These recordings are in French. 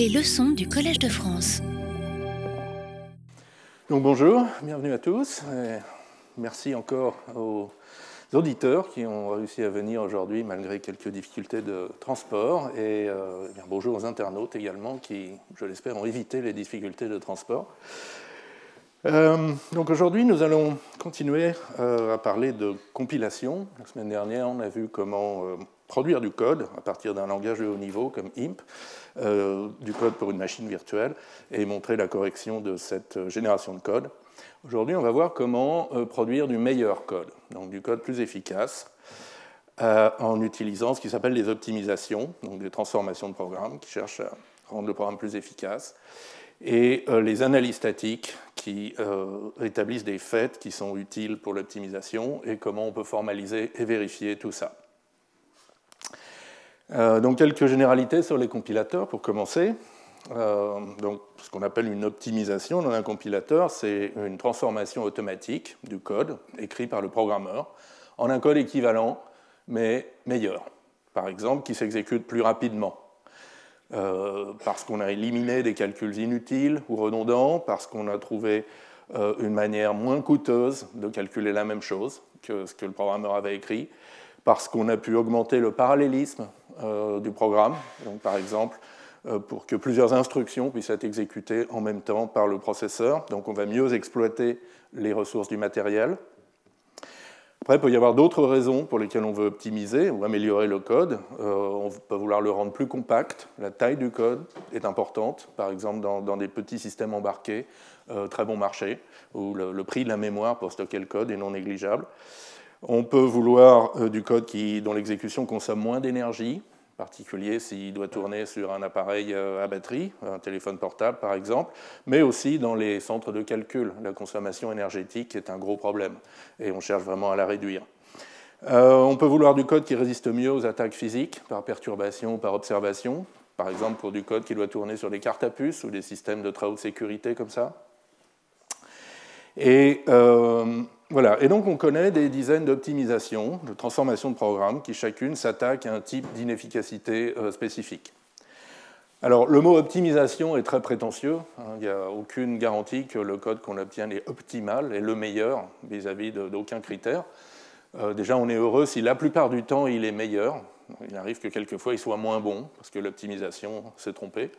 Les leçons du Collège de France. Donc bonjour, bienvenue à tous. Merci encore aux auditeurs qui ont réussi à venir aujourd'hui malgré quelques difficultés de transport. Et euh, bien, bonjour aux internautes également qui, je l'espère, ont évité les difficultés de transport. Euh, donc aujourd'hui, nous allons continuer euh, à parler de compilation. La semaine dernière, on a vu comment produire du code à partir d'un langage de haut niveau comme IMP, du code pour une machine virtuelle, et montrer la correction de cette génération de code. Aujourd'hui, on va voir comment produire du meilleur code, donc du code plus efficace, en utilisant ce qui s'appelle les optimisations, donc des transformations de programme qui cherchent à rendre le programme plus efficace et euh, les analyses statiques qui euh, établissent des faits qui sont utiles pour l'optimisation et comment on peut formaliser et vérifier tout ça. Euh, donc quelques généralités sur les compilateurs pour commencer. donc, ce qu'on appelle une optimisation dans un compilateur, c'est une transformation automatique du code écrit par le programmeur en un code équivalent mais meilleur, par exemple qui s'exécute plus rapidement euh, parce qu'on a éliminé des calculs inutiles ou redondants, parce qu'on a trouvé euh, une manière moins coûteuse de calculer la même chose que ce que le programmeur avait écrit, parce qu'on a pu augmenter le parallélisme euh, du programme, donc par exemple pour que plusieurs instructions puissent être exécutées en même temps par le processeur, donc on va mieux exploiter les ressources du matériel. Après, il peut y avoir d'autres raisons pour lesquelles on veut optimiser ou améliorer le code. Euh, on peut vouloir le rendre plus compact. La taille du code est importante, par exemple dans, des petits systèmes embarqués, euh, très bon marché, où le, prix de la mémoire pour stocker le code est non négligeable. On peut vouloir euh, du code qui, dont l'exécution consomme moins d'énergie, particulier s'il doit tourner sur un appareil euh, à batterie, un téléphone portable par exemple, mais aussi dans les centres de calcul. La consommation énergétique est un gros problème et on cherche vraiment à la réduire. Euh, on peut vouloir du code qui résiste mieux aux attaques physiques par perturbation ou par observation, par exemple pour du code qui doit tourner sur des cartes à puce ou des systèmes de très haute sécurité comme ça. Et euh, voilà. Et donc on connaît des dizaines d'optimisations, de transformations de programmes qui chacune s'attaquent à un type d'inefficacité euh, spécifique. Alors le mot optimisation est très prétentieux. Hein. Il n'y a aucune garantie que le code qu'on obtient est optimal et le meilleur vis-à-vis d'aucun critère. Euh, déjà, on est heureux si la plupart du temps il est meilleur. Il arrive que quelquefois il soit moins bon parce que l'optimisation s'est trompée.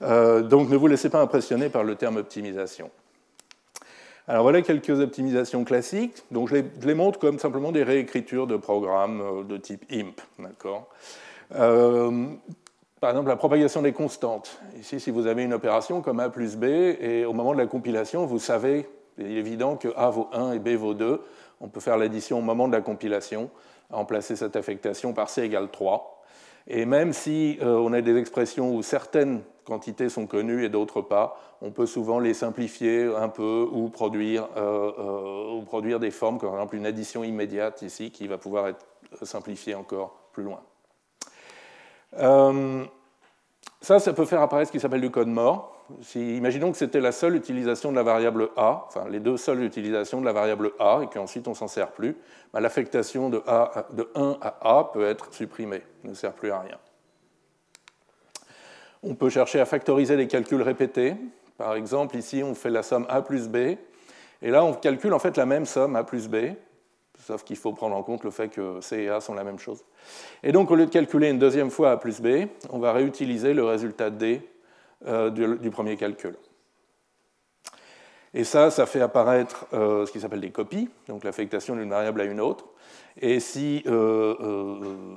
donc ne vous laissez pas impressionner par le terme optimisation. Alors voilà quelques optimisations classiques. Donc je les, montre comme simplement des réécritures de programmes euh, de type IMP. Euh, par exemple, la propagation des constantes. Ici, si vous avez une opération comme A plus B, et au moment de la compilation, vous savez, il est évident que A vaut 1 et B vaut 2, on peut faire l'addition au moment de la compilation, remplacer cette affectation par C égale 3. Et même si euh, on a des expressions où certaines quantités sont connues et d'autres pas, on peut souvent les simplifier un peu ou produire, euh, euh, ou produire des formes, comme par exemple une addition immédiate ici, qui va pouvoir être simplifiée encore plus loin. Ça, ça peut faire apparaître ce qui s'appelle du code mort. Si, imaginons que c'était la seule utilisation de la variable a, enfin les deux seules utilisations de la variable a, et qu'ensuite on s'en sert plus, bah, l'affectation de, de 1 à a peut être supprimée, ne sert plus à rien. On peut chercher à factoriser les calculs répétés. Par exemple, ici, on fait la somme A plus B, et là, on calcule en fait la même somme A plus B, sauf qu'il faut prendre en compte le fait que C et A sont la même chose. Et donc, au lieu de calculer une deuxième fois A plus B, on va réutiliser le résultat D euh, du, premier calcul. Et ça, ça fait apparaître euh, ce qui s'appelle des copies, donc l'affectation d'une variable à une autre. Et si euh,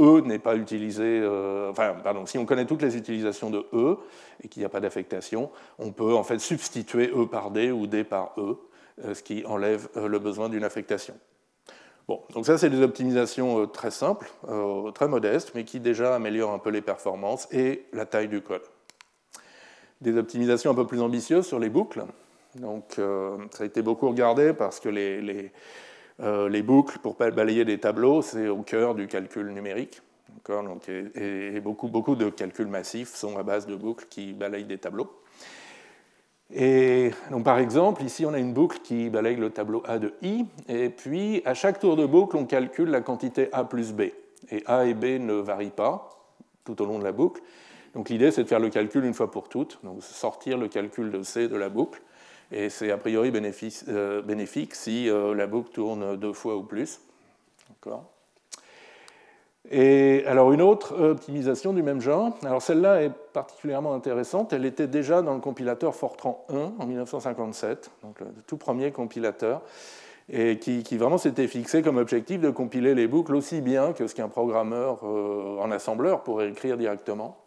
E n'est pas utilisé, enfin, pardon, si on connaît toutes les utilisations de E et qu'il n'y a pas d'affectation, on peut en fait substituer E par D ou D par E, ce qui enlève le besoin d'une affectation. Bon, donc ça, c'est des optimisations très simples, très modestes, mais qui déjà améliorent un peu les performances et la taille du code. Des optimisations un peu plus ambitieuses sur les boucles. Donc, ça a été beaucoup regardé parce que les, euh, les boucles pour balayer des tableaux, c'est au cœur du calcul numérique. Donc, et, beaucoup, beaucoup, de calculs massifs sont à base de boucles qui balayent des tableaux. Et donc, par exemple, ici, on a une boucle qui balaye le tableau A de I, et puis à chaque tour de boucle, on calcule la quantité A plus B. Et A et B ne varient pas tout au long de la boucle. Donc l'idée, c'est de faire le calcul une fois pour toutes, donc sortir le calcul de C de la boucle, et c'est a priori euh, bénéfique si euh, la boucle tourne deux fois ou plus. Et alors une autre optimisation du même genre, alors celle-là est particulièrement intéressante, elle était déjà dans le compilateur Fortran 1 en 1957, donc le tout premier compilateur, et qui, vraiment s'était fixé comme objectif de compiler les boucles aussi bien que ce qu'un programmeur euh, en assembleur pourrait écrire directement.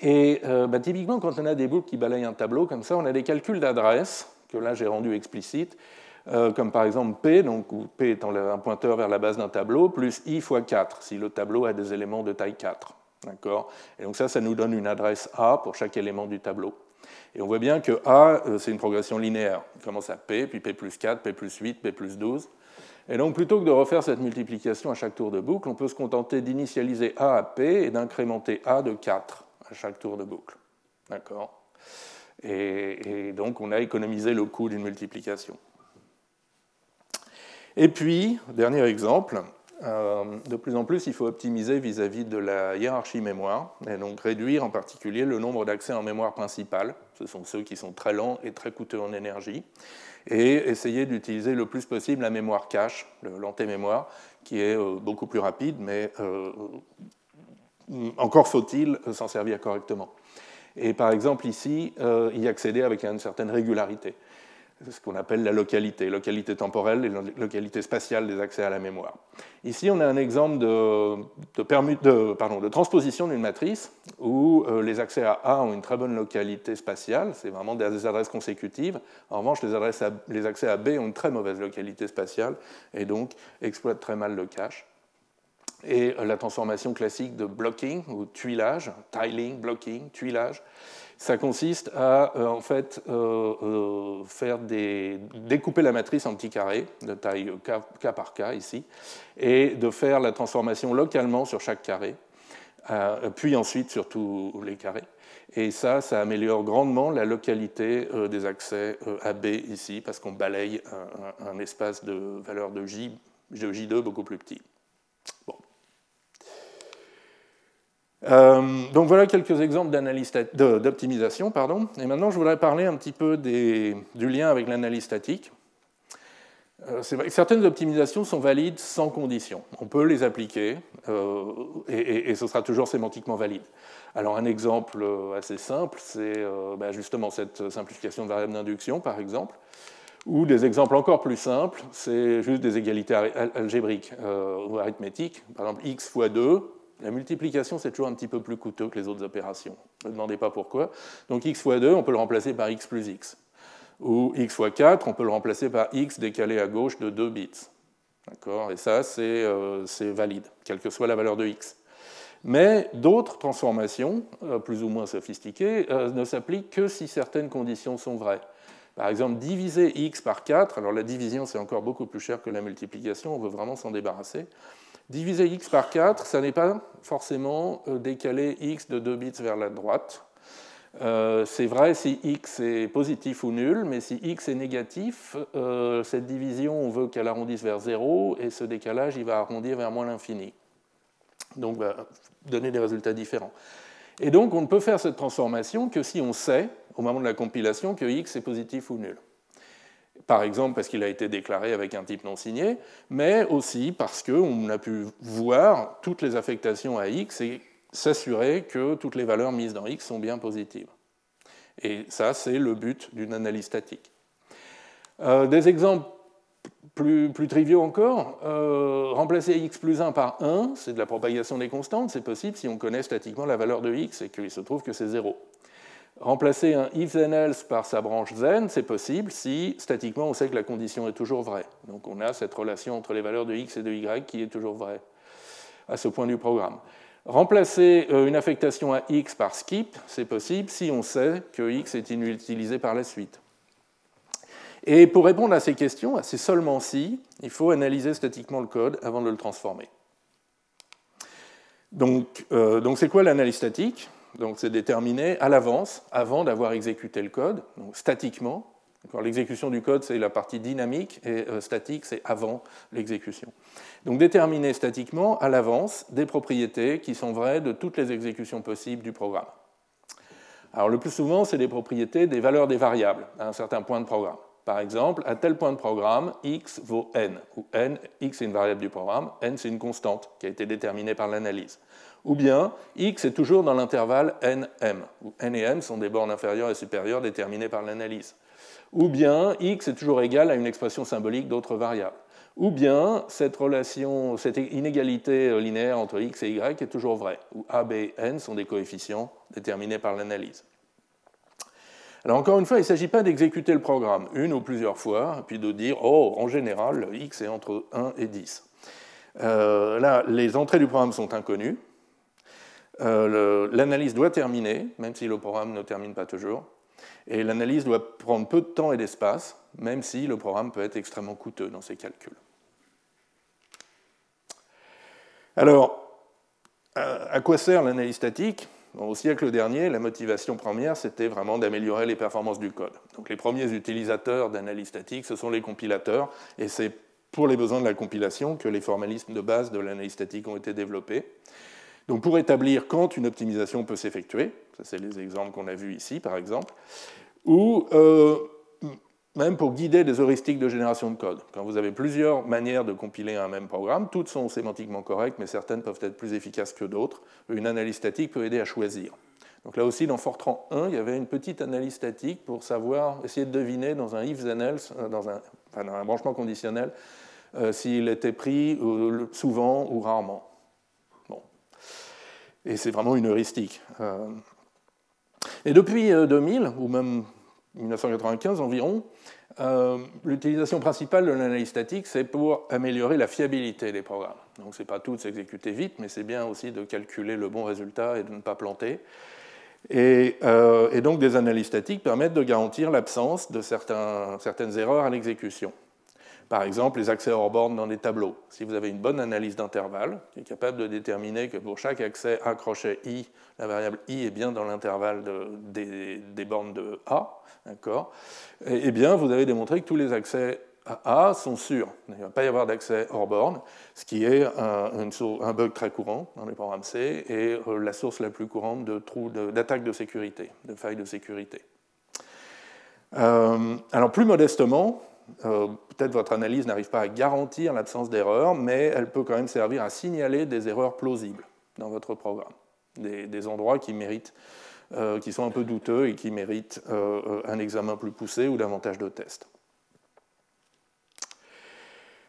Et euh, bah, typiquement, quand on a des boucles qui balayent un tableau comme ça, on a des calculs d'adresse, que là j'ai rendu explicite, euh, comme par exemple P, donc où P étant un pointeur vers la base d'un tableau, plus I fois 4, si le tableau a des éléments de taille 4. D'accord? Et donc ça, ça nous donne une adresse A pour chaque élément du tableau. Et on voit bien que A, euh, c'est une progression linéaire. Il commence à P, puis P plus 4, P plus 8, P plus 12. Et donc, plutôt que de refaire cette multiplication à chaque tour de boucle, on peut se contenter d'initialiser A à P et d'incrémenter A de 4 à chaque tour de boucle. D'accord? Et, donc, on a économisé le coût d'une multiplication. Et puis, dernier exemple, euh, de plus en plus, il faut optimiser vis-à-vis de la hiérarchie mémoire, et donc réduire en particulier le nombre d'accès en mémoire principale. Ce sont ceux qui sont très lents et très coûteux en énergie. Et essayer d'utiliser le plus possible la mémoire cache, l'antémémoire, qui est euh, beaucoup plus rapide, mais euh, encore faut-il s'en servir correctement. Et par exemple, ici, y accéder avec une certaine régularité ce qu'on appelle la localité, localité temporelle et localité spatiale des accès à la mémoire. Ici, on a un exemple de, transposition d'une matrice où euh, les accès à A ont une très bonne localité spatiale, c'est vraiment des adresses consécutives. En revanche, les, les accès à B ont une très mauvaise localité spatiale et donc exploitent très mal le cache. Et euh, la transformation classique de blocking ou tuilage, tiling, blocking, tuilage, ça consiste à euh, en fait euh, découper la matrice en petits carrés de taille k, par k ici, et de faire la transformation localement sur chaque carré, puis ensuite sur tous les carrés. Et ça, ça améliore grandement la localité des accès à B ici, parce qu'on balaye un, espace de valeur de J, de J2 beaucoup plus petit. Euh, donc voilà quelques exemples d'optimisation. Et maintenant, je voudrais parler un petit peu du lien avec l'analyse statique. Euh, certaines optimisations sont valides sans condition. On peut les appliquer euh, et, ce sera toujours sémantiquement valide. Alors un exemple assez simple, c'est bah, justement cette simplification de variable d'induction, par exemple. Ou des exemples encore plus simples, c'est juste des égalités algébriques ou arithmétiques. Par exemple, x fois 2, la multiplication, c'est toujours un petit peu plus coûteux que les autres opérations. Ne demandez pas pourquoi. Donc x fois 2, on peut le remplacer par x plus x. Ou x fois 4, on peut le remplacer par x décalé à gauche de 2 bits. D'accord? Et ça, euh, c'est valide, quelle que soit la valeur de x. Mais d'autres transformations, euh, plus ou moins sophistiquées, euh, ne s'appliquent que si certaines conditions sont vraies. Par exemple, diviser x par 4, alors la division c'est encore beaucoup plus cher que la multiplication, on veut vraiment s'en débarrasser. Diviser x par 4, ça n'est pas forcément euh, décaler x de 2 bits vers la droite. Euh, c'est vrai si x est positif ou nul, mais si x est négatif, euh, cette division, on veut qu'elle arrondisse vers 0, et ce décalage, il va arrondir vers moins l'infini. Donc, va donner des résultats différents. Et donc, on ne peut faire cette transformation que si on sait, au moment de la compilation, que x est positif ou nul par exemple parce qu'il a été déclaré avec un type non signé, mais aussi parce qu'on a pu voir toutes les affectations à x et s'assurer que toutes les valeurs mises dans x sont bien positives. Et ça, c'est le but d'une analyse statique. Euh, des exemples plus, triviaux encore, euh, remplacer x plus 1 par 1, c'est de la propagation des constantes, c'est possible si on connaît statiquement la valeur de x et qu'il se trouve que c'est 0. Remplacer un if then else par sa branche then, c'est possible si statiquement on sait que la condition est toujours vraie. Donc on a cette relation entre les valeurs de x et de y qui est toujours vraie à ce point du programme. Remplacer euh, une affectation à x par skip, c'est possible si on sait que x est inutilisé par la suite. Et pour répondre à ces questions, c'est seulement si, il faut analyser statiquement le code avant de le transformer. Donc, euh, donc c'est quoi l'analyse statique? Donc c'est déterminé à l'avance, avant d'avoir exécuté le code, donc statiquement, L'exécution du code, c'est la partie dynamique, et euh, statique, c'est avant l'exécution. Donc déterminer statiquement à l'avance des propriétés qui sont vraies de toutes les exécutions possibles du programme. Alors le plus souvent, c'est des propriétés des valeurs des variables à un certain point de programme. Par exemple, à tel point de programme, x vaut n, où n, x est une variable du programme, n c'est une constante qui a été déterminée par l'analyse. Ou bien, x est toujours dans l'intervalle nm, où n et m sont des bornes inférieures et supérieures déterminées par l'analyse. Ou bien, x est toujours égal à une expression symbolique d'autres variables. Ou bien, cette relation, cette inégalité linéaire entre x et y est toujours vraie, où a, b, n sont des coefficients déterminés par l'analyse. Alors encore une fois, il ne s'agit pas d'exécuter le programme une ou plusieurs fois, puis de dire, oh, en général, x est entre 1 et 10. Euh, là, les entrées du programme sont inconnues. Euh, l'analyse doit terminer, même si le programme ne termine pas toujours. Et l'analyse doit prendre peu de temps et d'espace, même si le programme peut être extrêmement coûteux dans ses calculs. Alors, à quoi sert l'analyse statique? Au siècle dernier, la motivation première, c'était vraiment d'améliorer les performances du code. Donc les premiers utilisateurs d'analyse statique, ce sont les compilateurs, et c'est pour les besoins de la compilation que les formalismes de base de l'analyse statique ont été développés. Donc pour établir quand une optimisation peut s'effectuer, ça c'est les exemples qu'on a vus ici par exemple, ou euh, même pour guider des heuristiques de génération de code. Quand vous avez plusieurs manières de compiler un même programme, toutes sont sémantiquement correctes, mais certaines peuvent être plus efficaces que d'autres. Une analyse statique peut aider à choisir. Donc là aussi, dans Fortran 1, il y avait une petite analyse statique pour savoir, essayer de deviner dans un if then else, euh, dans un, branchement conditionnel, euh, s'il était pris souvent ou rarement. Et c'est vraiment une heuristique. Et depuis 2000, ou même 1995 environ, euh, l'utilisation principale de l'analyse statique, c'est pour améliorer la fiabilité des programmes. Donc ce n'est pas tout de s'exécuter vite, mais c'est bien aussi de calculer le bon résultat et de ne pas planter. Et, euh, donc des analyses statiques permettent de garantir l'absence de certaines erreurs à l'exécution. Par exemple, les accès hors borne dans des tableaux. Si vous avez une bonne analyse d'intervalle, qui est capable de déterminer que pour chaque accès A crochet I, la variable I est bien dans l'intervalle des, bornes de A, d'accord? Eh bien, vous avez démontré que tous les accès à A sont sûrs. Il ne va pas y avoir d'accès hors borne, ce qui est un, bug très courant dans les programmes C et euh, la source la plus courante d'attaques de, de, sécurité, de failles de sécurité. Euh, alors plus modestement, euh, peut-être votre analyse n'arrive pas à garantir l'absence d'erreurs, mais elle peut quand même servir à signaler des erreurs plausibles dans votre programme, des, endroits qui méritent, euh, qui sont un peu douteux et qui méritent euh, un examen plus poussé ou davantage de tests.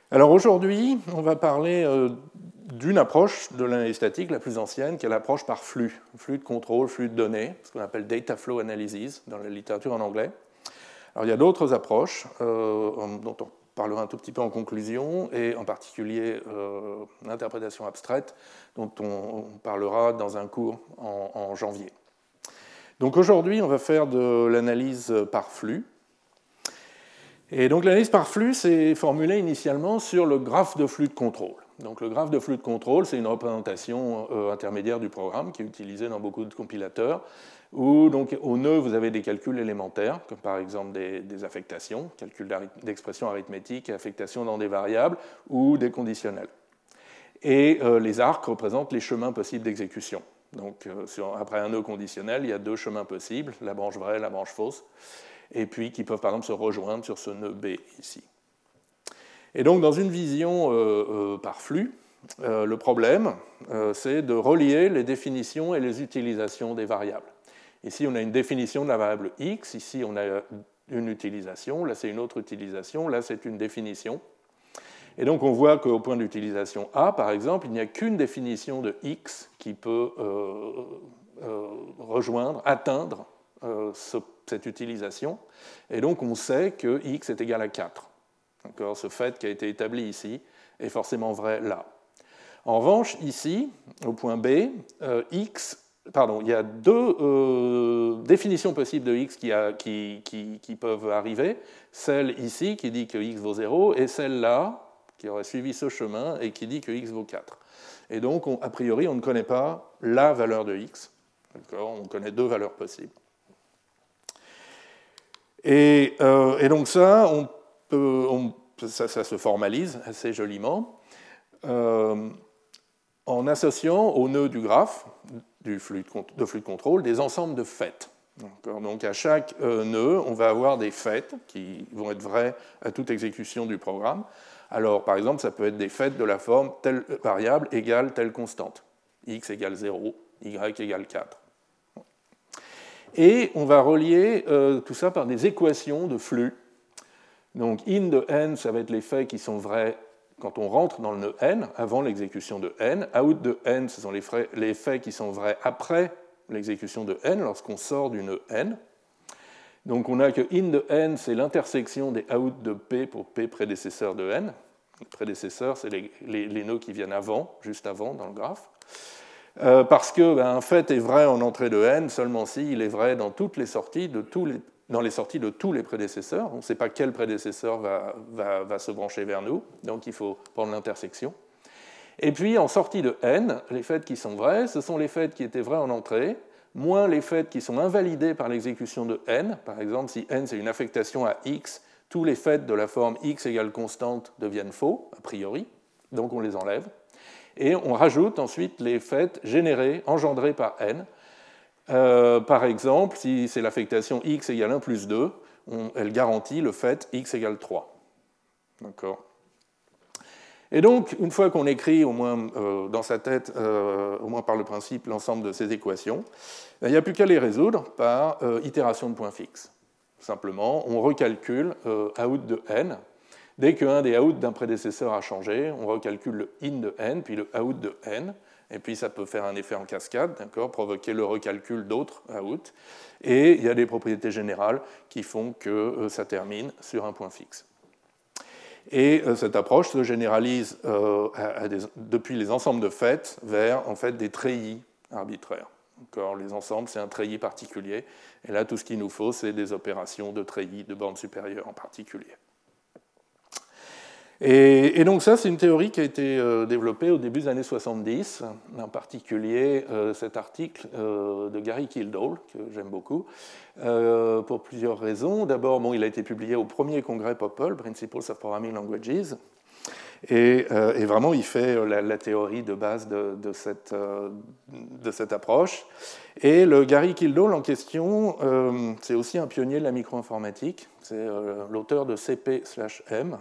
Alors aujourd'hui, on va parler d'une approche de l'analyse statique la plus ancienne, qui est l'approche par flux, flux de contrôle, flux de données, ce qu'on appelle data flow analysis dans la littérature en anglais. Alors, il y a d'autres approches euh, dont on parlera un tout petit peu en conclusion, et en particulier euh, l'interprétation abstraite, dont on, parlera dans un cours en, janvier. Donc aujourd'hui, on va faire de l'analyse par flux. Et donc l'analyse par flux, c'est formulé initialement sur le graphe de flux de contrôle. Donc le graphe de flux de contrôle, c'est une représentation euh, intermédiaire du programme qui est utilisée dans beaucoup de compilateurs où donc, au nœud, vous avez des calculs élémentaires, comme par exemple des, affectations, calculs d'expression arithmétique, affectations dans des variables, ou des conditionnels. Et euh, les arcs représentent les chemins possibles d'exécution. Donc, euh, après un nœud conditionnel, il y a deux chemins possibles, la branche vraie et la branche fausse, et puis qui peuvent par exemple se rejoindre sur ce nœud B ici. Et donc, dans une vision euh, par flux, le problème, c'est de relier les définitions et les utilisations des variables. Ici, on a une définition de la variable x, ici, on a une utilisation, là, c'est une autre utilisation, là, c'est une définition. Et donc, on voit qu'au point d'utilisation A, par exemple, il n'y a qu'une définition de x qui peut euh, euh, rejoindre, atteindre euh, cette utilisation. Et donc, on sait que x est égal à 4. Ce fait qui a été établi ici est forcément vrai là. En revanche, ici, au point B, x pardon, il y a deux euh, définitions possibles de x qui, peuvent arriver. Celle ici qui dit que x vaut 0 et celle-là qui aurait suivi ce chemin et qui dit que x vaut 4. Et donc, a priori, on ne connaît pas la valeur de x. On connaît deux valeurs possibles. Et, et donc ça, ça, ça, se formalise assez joliment en associant au nœud du graphe du flux de, flux de contrôle des ensembles de faits. Donc à chaque euh, nœud, on va avoir des faits qui vont être vrais à toute exécution du programme. Alors par exemple, ça peut être des faits de la forme telle variable égale telle constante. x égale 0, y égale 4. Et on va relier euh, tout ça par des équations de flux. Donc in de n, ça va être les faits qui sont vrais quand on rentre dans le nœud n, avant l'exécution de n. Out de n, ce sont les, faits qui sont vrais après l'exécution de n lorsqu'on sort du nœud n. Donc on a que in de n, c'est l'intersection des out de p pour p prédécesseur de n. prédécesseur, c'est les, nœuds qui viennent avant, juste avant dans le graphe. Euh, parce que ben, un fait est vrai en entrée de n seulement s'il est vrai dans toutes les sorties de tous les, dans les sorties de tous les prédécesseurs. On ne sait pas quel prédécesseur va, se brancher vers nous, donc il faut prendre l'intersection. Et puis en sortie de n, les faits qui sont vrais, ce sont les faits qui étaient vrais en entrée, moins les faits qui sont invalidés par l'exécution de n. Par exemple, si n c'est une affectation à x, tous les faits de la forme x égale constante deviennent faux, a priori, donc on les enlève. Et on rajoute ensuite les faits générés, engendrés par n. Euh, par exemple, si c'est l'affectation x égale 1 plus 2, elle garantit le fait x égale 3. D'accord et donc, une fois qu'on écrit, au moins euh, dans sa tête, euh, au moins par le principe, l'ensemble de ces équations, ben, il n'y a plus qu'à les résoudre par itération de points fixes. Simplement, on recalcule out de n. Dès qu'un des out d'un prédécesseur a changé, on recalcule le in de n, puis le out de n, et puis ça peut faire un effet en cascade, provoquer le recalcul d'autres out. Et il y a des propriétés générales qui font que ça termine sur un point fixe. Et euh, cette approche se généralise euh, depuis les ensembles de faits vers en fait, des treillis arbitraires. Encore, les ensembles, c'est un treillis particulier. Et là, tout ce qu'il nous faut, c'est des opérations de treillis de bande supérieure en particulier. Et, donc ça, c'est une théorie qui a été euh, développée au début des années 70, en particulier euh, cet article euh, de Gary Kildall, que j'aime beaucoup, pour plusieurs raisons. D'abord, bon, il a été publié au premier congrès POPL, Principles of Programming Languages, et, vraiment, il fait la, théorie de base de, cette, de, cette, approche. Et le Gary Kildall en question, c'est aussi un pionnier de la microinformatique. C'est l'auteur de CP/M,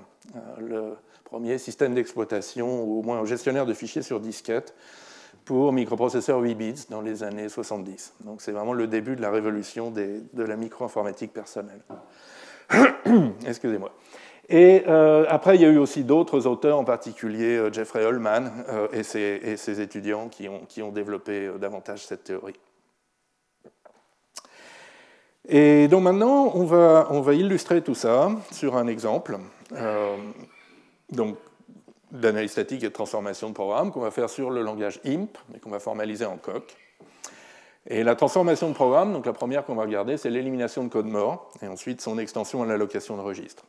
le premier système d'exploitation, ou au moins un gestionnaire de fichiers sur disquette, pour microprocesseurs 8 bits dans les années 70. Donc c'est vraiment le début de la révolution de la microinformatique personnelle. Excusez-moi. Et euh, après, il y a eu aussi d'autres auteurs, en particulier euh, Jeffrey Ullman et, ses, étudiants qui ont, développé davantage cette théorie. Et donc maintenant, on va, illustrer tout ça sur un exemple euh, donc, d'analyse statique et de transformation de programme qu'on va faire sur le langage IMP, mais qu'on va formaliser en coq. Et la transformation de programme, donc la première qu'on va regarder, c'est l'élimination de code mort, et ensuite son extension à l'allocation de registre.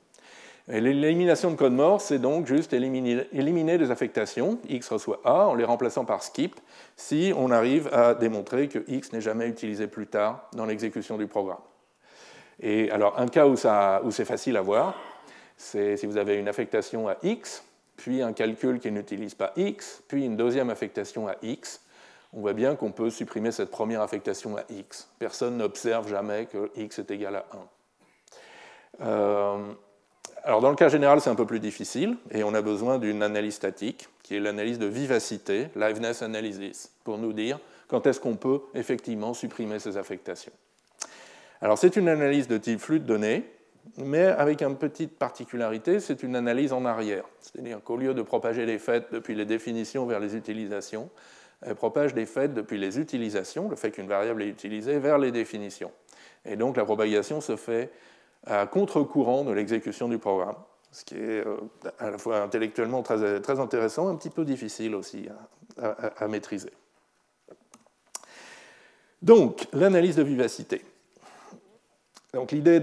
L'élimination de code mort, c'est donc juste éliminer, éliminer, des affectations, x reçoit a, en les remplaçant par skip, si on arrive à démontrer que x n'est jamais utilisé plus tard dans l'exécution du programme. Et alors, un cas où c'est facile à voir, c'est si vous avez une affectation à x, puis un calcul qui n'utilise pas x, puis une deuxième affectation à x, on voit bien qu'on peut supprimer cette première affectation à x. Personne n'observe jamais que x est égal à 1. Euh, alors dans le cas général, c'est un peu plus difficile, et on a besoin d'une analyse statique, qui est l'analyse de vivacité, liveness analysis, pour nous dire quand est-ce qu'on peut effectivement supprimer ces affectations. Alors c'est une analyse de type flux de données, mais avec une petite particularité, c'est une analyse en arrière. C'est-à-dire qu'au lieu de propager les faits depuis les définitions vers les utilisations, elle propage des faits depuis les utilisations, le fait qu'une variable est utilisée, vers les définitions. Et donc la propagation se fait à contre-courant de l'exécution du programme, ce qui est euh, à la fois intellectuellement très, très intéressant, un petit peu difficile aussi à maîtriser. Donc, l'analyse de vivacité. Donc l'idée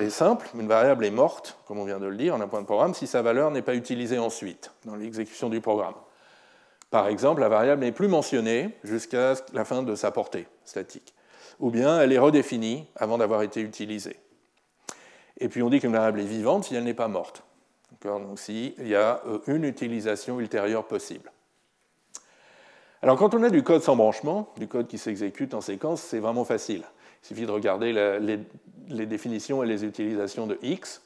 est simple, une variable est morte, comme on vient de le dire, en un point de programme, si sa valeur n'est pas utilisée ensuite dans l'exécution du programme. Par exemple, la variable n'est plus mentionnée jusqu'à la fin de sa portée statique, ou bien elle est redéfinie avant d'avoir été utilisée. Et puis on dit qu'une variable est vivante si elle n'est pas morte. Donc s'il y a euh, une utilisation ultérieure possible. Alors quand on a du code sans branchement, du code qui s'exécute en séquence, c'est vraiment facile. Il suffit de regarder les, définitions et les utilisations de x.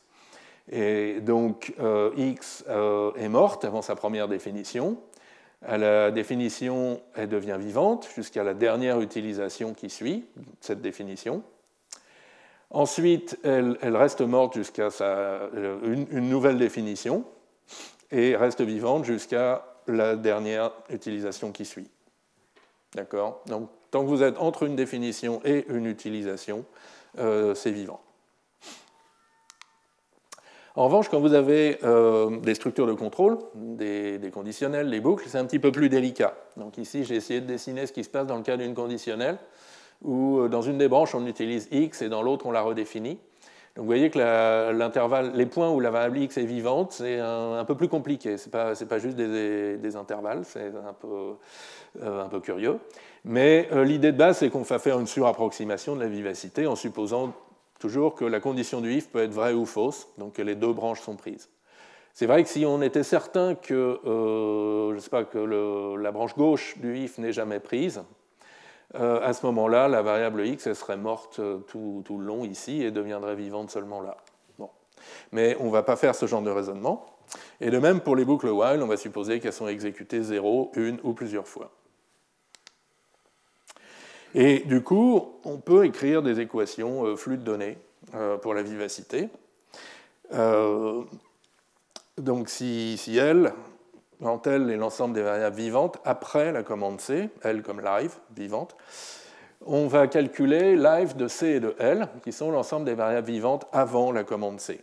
Et donc euh, x euh, est morte avant sa première définition. À la définition, elle devient vivante jusqu'à la dernière utilisation qui suit cette définition. Ensuite, elle, reste morte jusqu'à une, nouvelle définition et reste vivante jusqu'à la dernière utilisation qui suit. D'accord? Tant que vous êtes entre une définition et une utilisation, euh, c'est vivant. En revanche, quand vous avez euh, des structures de contrôle, des, conditionnels, des boucles, c'est un petit peu plus délicat. Donc ici, j'ai essayé de dessiner ce qui se passe dans le cas d'une conditionnelle, où euh, dans une des branches, on utilise x et dans l'autre, on la redéfinit. Donc vous voyez que les points où la variable x est vivante, c'est un, peu plus compliqué. Ce n'est pas, juste des, intervalles, c'est un peu, un peu curieux. Mais l'idée de base, c'est qu'on va faire une surapproximation de la vivacité en supposant toujours que la condition du if peut être vraie ou fausse, donc que les deux branches sont prises. C'est vrai que si on était certain que, euh, que la branche gauche du if n'est jamais prise, euh, à ce moment-là, la variable x serait morte euh, tout, le long ici et deviendrait vivante seulement là. Bon. Mais on ne va pas faire ce genre de raisonnement. Et de même pour les boucles while, on va supposer qu'elles sont exécutées zéro, une ou plusieurs fois. Et du coup, on peut écrire des équations euh, flux de données pour la vivacité. Donc si, si L, quand L est l'ensemble des variables vivantes après la commande C, L comme live, vivante, on va calculer live de C et de L, qui sont l'ensemble des variables vivantes avant la commande C.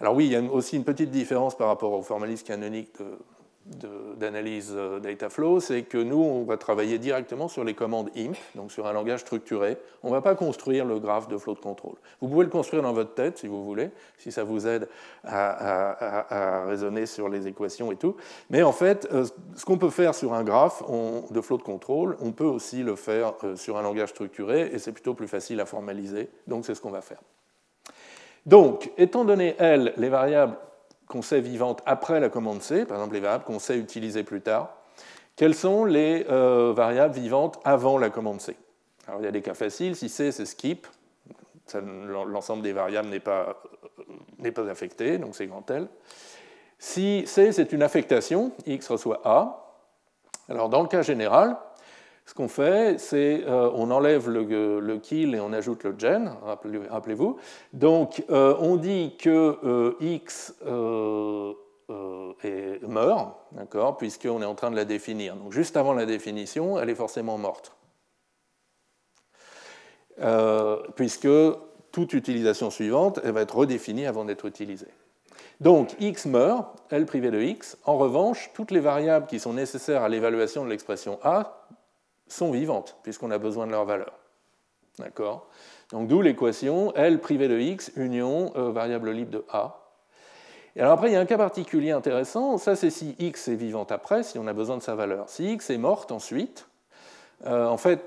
Alors oui, il y a aussi une petite différence par rapport au formalisme canonique de, d'analyse euh, data flow, c'est que nous, on va travailler directement sur les commandes IMP, donc sur un langage structuré. On ne va pas construire le graphe de flow de contrôle. Vous pouvez le construire dans votre tête, si vous voulez, si ça vous aide à, raisonner sur les équations et tout. Mais en fait, euh, ce qu'on peut faire sur un graphe de flow de contrôle, on peut aussi le faire euh, sur un langage structuré, et c'est plutôt plus facile à formaliser. Donc c'est ce qu'on va faire. Donc, étant donné, L, les variables qu'on sait vivantes après la commande C, par exemple les variables qu'on sait utiliser plus tard, quelles sont les euh, variables vivantes avant la commande C? Alors il y a des cas faciles, si C c'est skip, l'ensemble des variables n'est pas, euh, pas affecté, donc c'est grand L. Si C c'est une affectation, X reçoit A, alors dans le cas général, ce qu'on fait, c'est euh, on enlève le, kill et on ajoute le gen, rappelez-vous. Donc euh, on dit que euh, x meurt, d'accord, puisqu'on est en train de la définir. Donc juste avant la définition, elle est forcément morte. puisque toute utilisation suivante, elle va être redéfinie avant d'être utilisée. Donc x meurt, L privée de x. En revanche, toutes les variables qui sont nécessaires à l'évaluation de l'expression A sont vivantes, puisqu'on a besoin de leur valeur. D'accord? Donc d'où l'équation L privée de x, union euh, variable libre de A. Et alors après, il y a un cas particulier intéressant, ça c'est si x est vivante après, si on a besoin de sa valeur. Si x est morte ensuite, euh, en fait,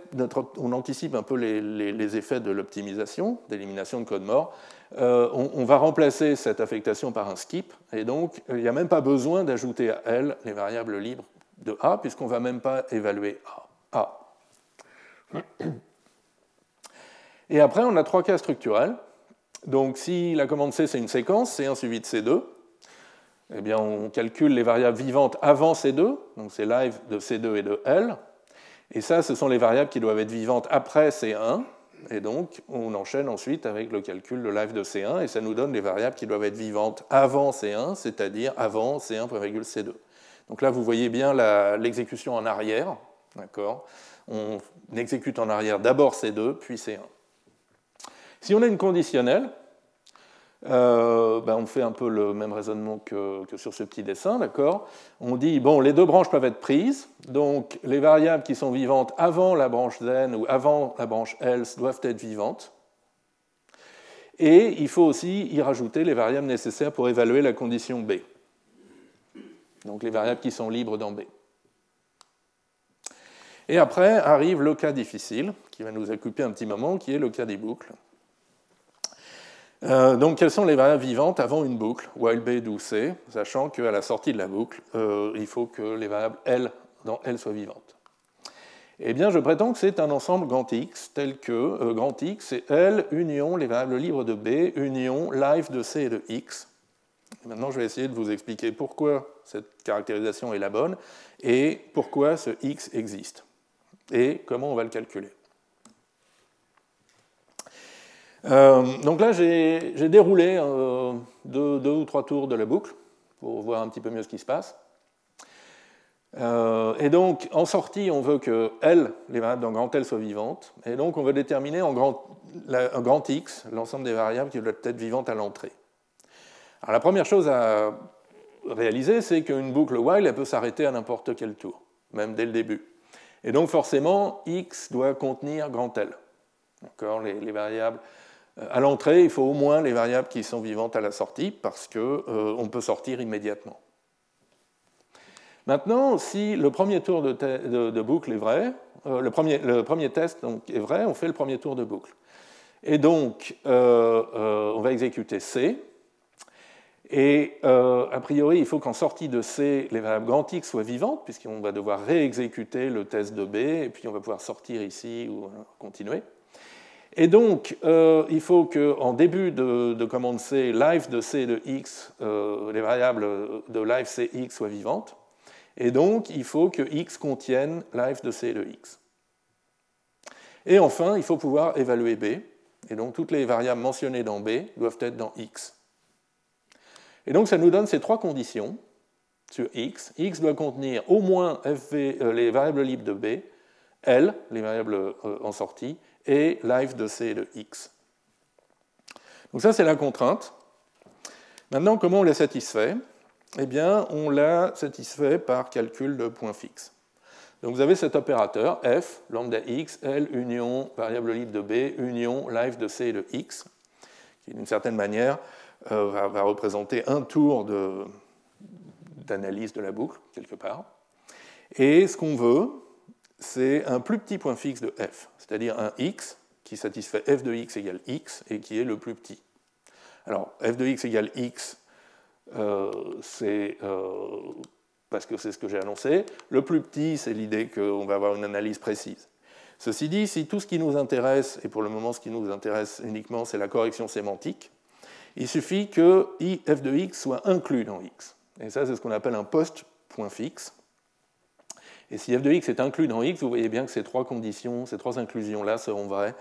on anticipe un peu les, effets de l'optimisation, d'élimination de code mort. Euh, on, on, va remplacer cette affectation par un skip, et donc il n'y a même pas besoin d'ajouter à L les variables libres de A, puisqu'on ne va même pas évaluer A. A. Et après, on a trois cas structurels. Donc, si la commande C, c'est une séquence, C1 suivi de C2, eh bien, on calcule les variables vivantes avant C2, donc c'est live de C2 et de L. Et ça, ce sont les variables qui doivent être vivantes après C1. Et donc, on enchaîne ensuite avec le calcul de live de C1, et ça nous donne les variables qui doivent être vivantes avant C1, c'est-à-dire avant C1,C2. Donc là, vous voyez bien l'exécution en arrière, D'accord On exécute en arrière d'abord C2, puis C1. Si on a une conditionnelle, euh, ben on fait un peu le même raisonnement que, sur ce petit dessin, On dit, bon, les deux branches peuvent être prises, donc les variables qui sont vivantes avant la branche zen ou avant la branche else doivent être vivantes. Et il faut aussi y rajouter les variables nécessaires pour évaluer la condition B. Donc les variables qui sont libres dans B. Et après arrive le cas difficile, qui va nous occuper un petit moment, qui est le cas des boucles. Euh, donc, quelles sont les variables vivantes avant une boucle, while b d'où c, sachant qu'à la sortie de la boucle, euh, il faut que les variables L dans L soient vivantes Eh bien, je prétends que c'est un ensemble grand X, tel que euh, grand X, c'est L union les variables libres de B, union live de C et de X. maintenant, je vais essayer de vous expliquer pourquoi cette caractérisation est la bonne et pourquoi ce X existe et comment on va le calculer. Euh, donc là, j'ai déroulé euh, deux, ou trois tours de la boucle pour voir un petit peu mieux ce qui se passe. Euh, et donc, en sortie, on veut que L, les variables dans grand L, soient vivantes. Et donc, on veut déterminer en grand, grand X l'ensemble des variables qui doivent être vivantes à l'entrée. Alors, la première chose à réaliser, c'est qu'une boucle while, elle peut s'arrêter à n'importe quel tour, même dès le début. Et donc, forcément, X doit contenir grand L. D'accord les, les variables euh, à l'entrée, il faut au moins les variables qui sont vivantes à la sortie parce qu'on euh, peut sortir immédiatement. Maintenant, si le premier tour de, boucle est vrai, euh, le, premier, test est vrai, on fait le premier tour de boucle. Et donc, on va exécuter C. Et a priori, il faut qu'en sortie de C, les variables grand X soient vivantes, puisqu'on va devoir réexécuter le test de B, et puis on va pouvoir sortir ici ou continuer. Et donc, euh, il faut qu'en début de, commande C, live de C de x, euh, les variables de live cx soient vivantes. Et donc, il faut que x contienne live de C de x. Et enfin, il faut pouvoir évaluer B. Et donc, toutes les variables mentionnées dans B doivent être dans x. Et donc, ça nous donne ces trois conditions sur x. x doit contenir au moins euh, les variables libres de B, L, les variables en sortie, et live de C de X. Donc ça, c'est la contrainte. Maintenant, comment on la satisfait? Eh bien, on la satisfait par calcul de points fixes. Donc vous avez cet opérateur f, lambda x, L union variable libre de B, union live de C de x, qui d'une certaine manière euh, va, représenter un tour d'analyse de, de la boucle, quelque part. Et ce qu'on veut, c'est un plus petit point fixe de f, c'est-à-dire un x qui satisfait f de x égale x et qui est le plus petit. Alors, f de x égale x, euh, c'est euh, parce que c'est ce que j'ai annoncé. Le plus petit, c'est l'idée qu'on va avoir une analyse précise. Ceci dit, si tout ce qui nous intéresse, et pour le moment ce qui nous intéresse uniquement, c'est la correction sémantique, il suffit que i f de x soit inclus dans x. Et ça, c'est ce qu'on appelle un post-point fixe. Et si f de x est inclus dans x, vous voyez bien que ces trois conditions, ces trois inclusions-là seront vraies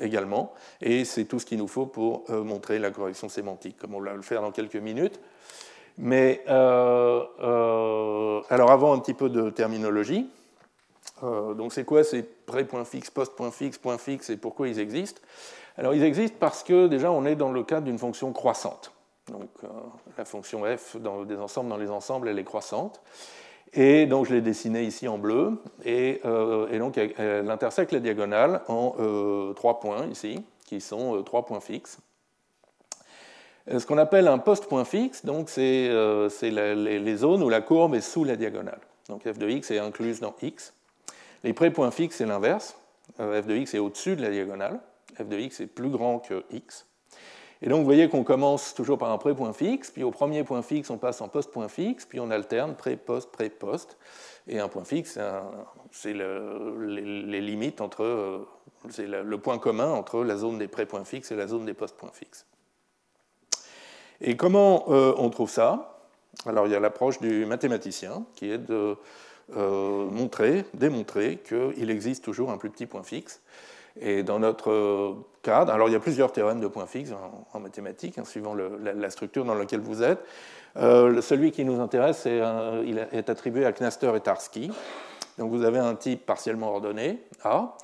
également. Et c'est tout ce qu'il nous faut pour euh, montrer la correction sémantique, comme on va le faire dans quelques minutes. Mais euh, euh, alors avant un petit peu de terminologie. donc c'est quoi ces pré-points fixes, post-points fixes, points fixes et pourquoi ils existent? Alors ils existent parce que déjà on est dans le cadre d'une fonction croissante. Donc la fonction f dans les ensembles, elle est croissante. Et donc je l'ai dessiné ici en bleu, et, euh, donc elle intersecte la diagonale en euh, trois points ici, qui sont euh, trois points fixes. Ce qu'on appelle un post-point fixe, donc c'est les, zones où la courbe est sous la diagonale. Donc f de x est incluse dans x. Les pré-points fixes, c'est l'inverse. f de x est au-dessus de la diagonale. F de x est plus grand que x. Et donc vous voyez qu'on commence toujours par un pré-point fixe, puis au premier point fixe, on passe en post-point fixe, puis on alterne pré-post, pré-post. Et un point fixe, c'est les, limites entre, euh, c'est le point commun entre la zone des pré-points fixes et la zone des post-points fixes. Et comment euh, on trouve ça? Alors il y a l'approche du mathématicien qui est de euh, montrer, démontrer qu'il existe toujours un plus petit point fixe. Et dans notre cadre, alors il y a plusieurs théorèmes de points fixes en, mathématiques, hein, suivant la, structure dans laquelle vous êtes. Euh, celui qui nous intéresse est, il est attribué à Knaster et Tarski. Donc vous avez un type partiellement ordonné, A,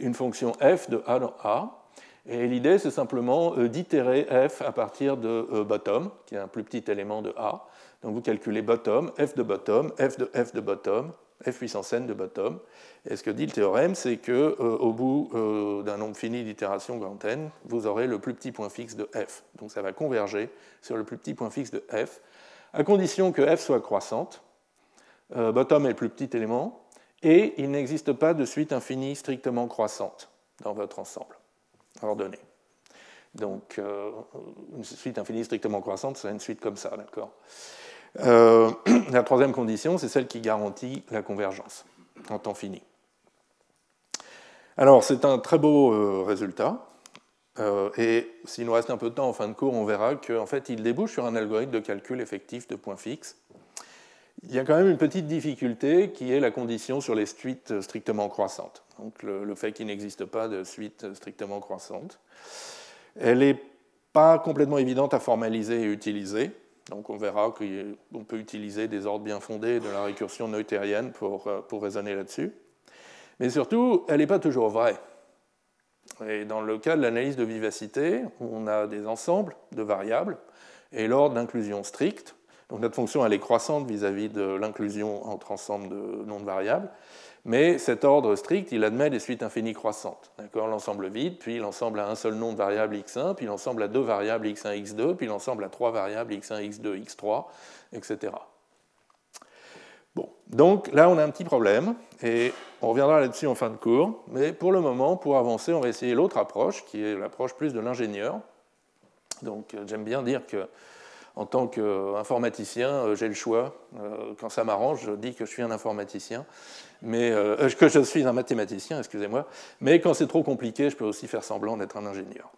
une fonction f de A dans A, et l'idée c'est simplement euh, d'itérer f à partir de euh, bottom, qui est un plus petit élément de A. Donc vous calculez bottom, f de bottom, f de f de bottom, f puissance n de bottom. Et ce que dit le théorème, c'est qu'au euh, bout euh, d'un nombre fini d'itérations grand n, vous aurez le plus petit point fixe de f. Donc ça va converger sur le plus petit point fixe de f, à condition que f soit croissante. Euh, bottom est le plus petit élément, et il n'existe pas de suite infinie strictement croissante dans votre ensemble ordonné. Donc, une suite infinie strictement croissante, c'est une suite comme ça, d'accord? La troisième condition, c'est celle qui garantit la convergence en temps fini. Alors, c'est un très beau résultat. et s'il nous reste un peu de temps en fin de cours, on verra qu'en fait, il débouche sur un algorithme de calcul effectif de points fixes il y a quand même une petite difficulté qui est la condition sur les suites strictement croissantes. Donc le, fait qu'il n'existe pas de suite strictement croissante. Elle n'est pas complètement évidente à formaliser et utiliser. Donc on verra qu'on peut utiliser des ordres bien fondés de la récursion neutérienne pour, euh, pour raisonner là-dessus. Mais surtout, elle n'est pas toujours vraie. Et dans le cas de l'analyse de vivacité, on a des ensembles de variables et l'ordre d'inclusion stricte donc notre fonction elle est croissante vis-à-vis de l'inclusion entre ensemble de nombres variables, mais cet ordre strict il admet des suites infinies croissantes. L'ensemble vide, puis l'ensemble à un seul nom de variable x1, puis l'ensemble à deux variables x1, x2, puis l'ensemble à trois variables x1, x2, x3, etc. Bon, donc là on a un petit problème, et on reviendra là-dessus en fin de cours, mais pour le moment, pour avancer, on va essayer l'autre approche, qui est l'approche plus de l'ingénieur. Donc j'aime bien dire que en tant qu'informaticien, euh, j'ai le choix. Euh, quand ça m'arrange, je dis que je suis un informaticien, mais euh, que je suis un mathématicien, excusez-moi. Mais quand c'est trop compliqué, je peux aussi faire semblant d'être un ingénieur.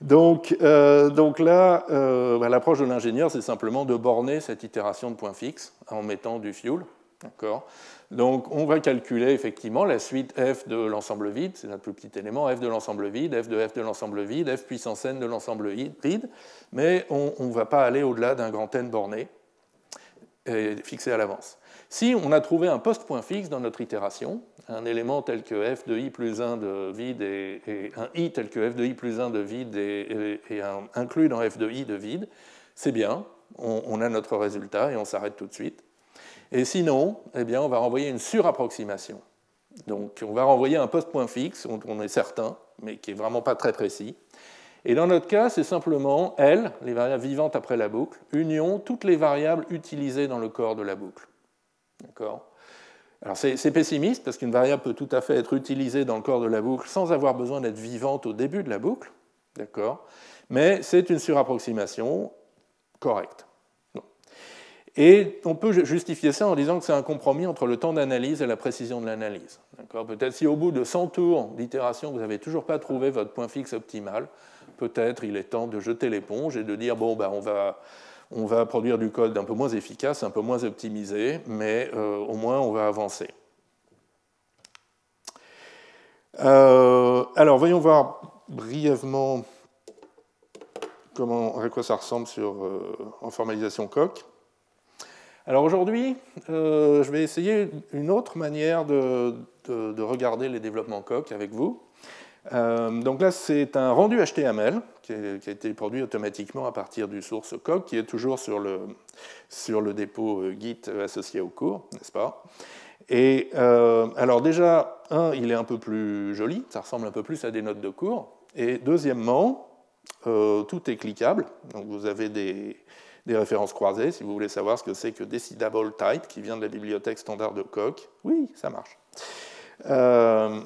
Donc, donc là, bah, l'approche de l'ingénieur, c'est simplement de borner cette itération de points fixes en mettant du fuel. D'accord donc on va calculer effectivement la suite f de l'ensemble vide, c'est notre plus petit élément, f de l'ensemble vide, f de f de l'ensemble vide, f puissance n de l'ensemble vide, mais on ne va pas aller au-delà d'un grand n borné et fixé à l'avance. Si on a trouvé un post-point fixe dans notre itération, un élément tel que f de i plus 1 de vide et, un i tel que f de i plus 1 de vide et, inclus dans f de i de vide, c'est bien, on a notre résultat et on s'arrête tout de suite. Et sinon, eh bien, on va renvoyer une surapproximation. Donc on va renvoyer un post-point fixe, on est certain, mais qui n'est vraiment pas très précis. Et dans notre cas, c'est simplement L, les variables vivantes après la boucle, union toutes les variables utilisées dans le corps de la boucle. D'accord? Alors c'est pessimiste, parce qu'une variable peut tout à fait être utilisée dans le corps de la boucle sans avoir besoin d'être vivante au début de la boucle. D'accord? Mais c'est une surapproximation correcte. Et on peut justifier ça en disant que c'est un compromis entre le temps d'analyse et la précision de l'analyse. Peut-être si au bout de 100 tours d'itération, vous n'avez toujours pas trouvé votre point fixe optimal, peut-être il est temps de jeter l'éponge et de dire bon, ben, on, va, on va produire du code un peu moins efficace, un peu moins optimisé, mais euh, au moins on va avancer. Euh, alors voyons voir brièvement comment, à quoi ça ressemble sur, euh, en formalisation coq. Alors aujourd'hui, euh, je vais essayer une autre manière de, regarder les développements coq avec vous. Euh, donc là, c'est un rendu HTML qui, a été produit automatiquement à partir du source coq, qui est toujours sur le, dépôt euh, Git associé au cours, n'est-ce pas? Et alors déjà, un, il est un peu plus joli, ça ressemble un peu plus à des notes de cours. Et deuxièmement, tout est cliquable, donc vous avez des, des références croisées, si vous voulez savoir ce que c'est que Decidable Type, qui vient de la bibliothèque standard de Coq. Oui, ça marche. Euh,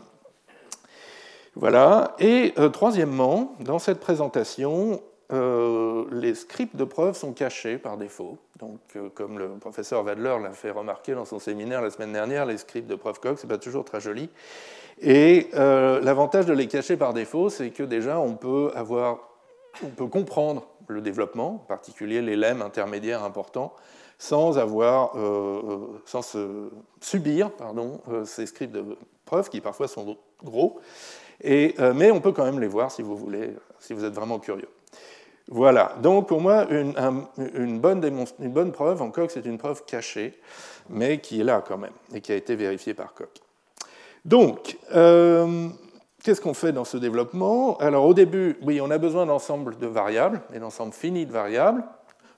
voilà. Et euh, troisièmement, dans cette présentation, euh, les scripts de preuve sont cachés par défaut. Donc, comme le professeur Wadler l'a fait remarquer dans son séminaire la semaine dernière, les scripts de preuve Coq, c'est pas toujours très joli. Et l'avantage de les cacher par défaut, c'est que déjà, on peut avoir, on peut comprendre le développement, en particulier les lemmes intermédiaires importants, sans avoir, euh, euh, sans subir pardon, euh, ces scripts de preuve qui parfois sont gros. Mais on peut quand même les voir si vous voulez, si vous êtes vraiment curieux. Voilà, donc pour moi, une, bonne, preuve en Coq, c'est une preuve cachée, mais qui est là quand même, et qui a été vérifiée par Coq. Donc, Qu'est-ce qu'on fait dans ce développement? Alors au début, oui, on a besoin d'ensemble de variables et d'ensemble fini de variables.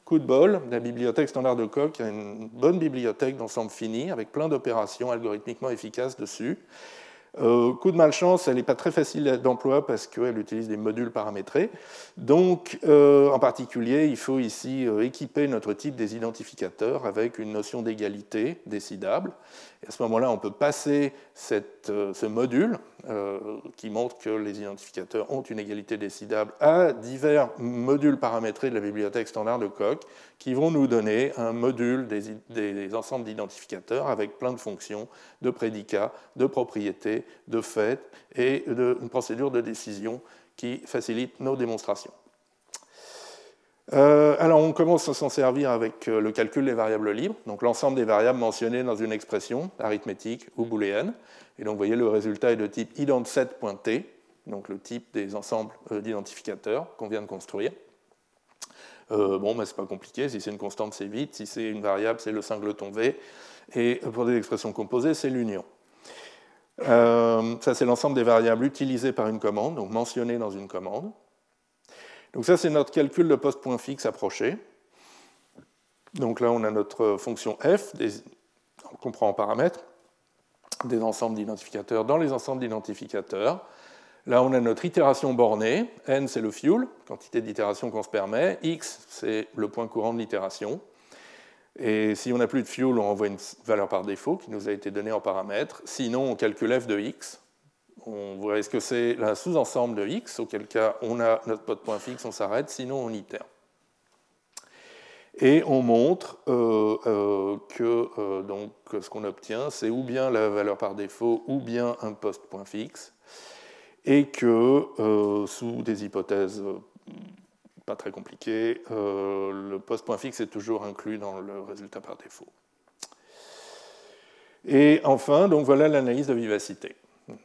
Coup de bol, la bibliothèque standard de Coq a une bonne bibliothèque d'ensemble fini avec plein d'opérations algorithmiquement efficaces dessus. Euh, coup de malchance, elle n'est pas très facile d'emploi parce qu'elle utilise des modules paramétrés. Donc, euh, en particulier, il faut ici euh, équiper notre type des identificateurs avec une notion d'égalité décidable. Et à ce moment-là, on peut passer ce module qui montre que les identificateurs ont une égalité décidable à divers modules paramétrés de la bibliothèque standard de Coq qui vont nous donner un module des, ensembles d'identificateurs avec plein de fonctions, de prédicats, de propriétés, de fait et une procédure de décision qui facilite nos démonstrations. Euh, alors on commence à s'en servir avec euh, le calcul des variables libres, donc l'ensemble des variables mentionnées dans une expression arithmétique ou booléenne. Et donc vous voyez le résultat est de type ident7.t, donc le type des ensembles euh, d'identificateurs qu'on vient de construire. bon, mais c'est pas compliqué, si c'est une constante c'est vite, si c'est une variable c'est le singleton v, et pour des expressions composées c'est l'union. Ça, c'est l'ensemble des variables utilisées par une commande, donc mentionnées dans une commande. Donc ça, c'est notre calcul de post-point fixe approché. Donc là, on a notre fonction f, qu'on prend en paramètre, des ensembles d'identificateurs dans les ensembles d'identificateurs. Là, on a notre itération bornée. n, c'est le fuel, quantité d'itération qu'on se permet. x, c'est le point courant de l'itération. Et si on n'a plus de fuel, on envoie une valeur par défaut qui nous a été donnée en paramètre. Sinon, on calcule f de x. On voit est-ce que c'est un sous-ensemble de x, auquel cas on a notre pot point fixe, on s'arrête, sinon on itère. Et on montre euh, euh, que euh, ce qu'on obtient, c'est ou bien la valeur par défaut, ou bien un post point fixe, et que sous des hypothèses pas très compliqué. Euh, le post-point fixe est toujours inclus dans le résultat par défaut. Et enfin, donc voilà l'analyse de vivacité.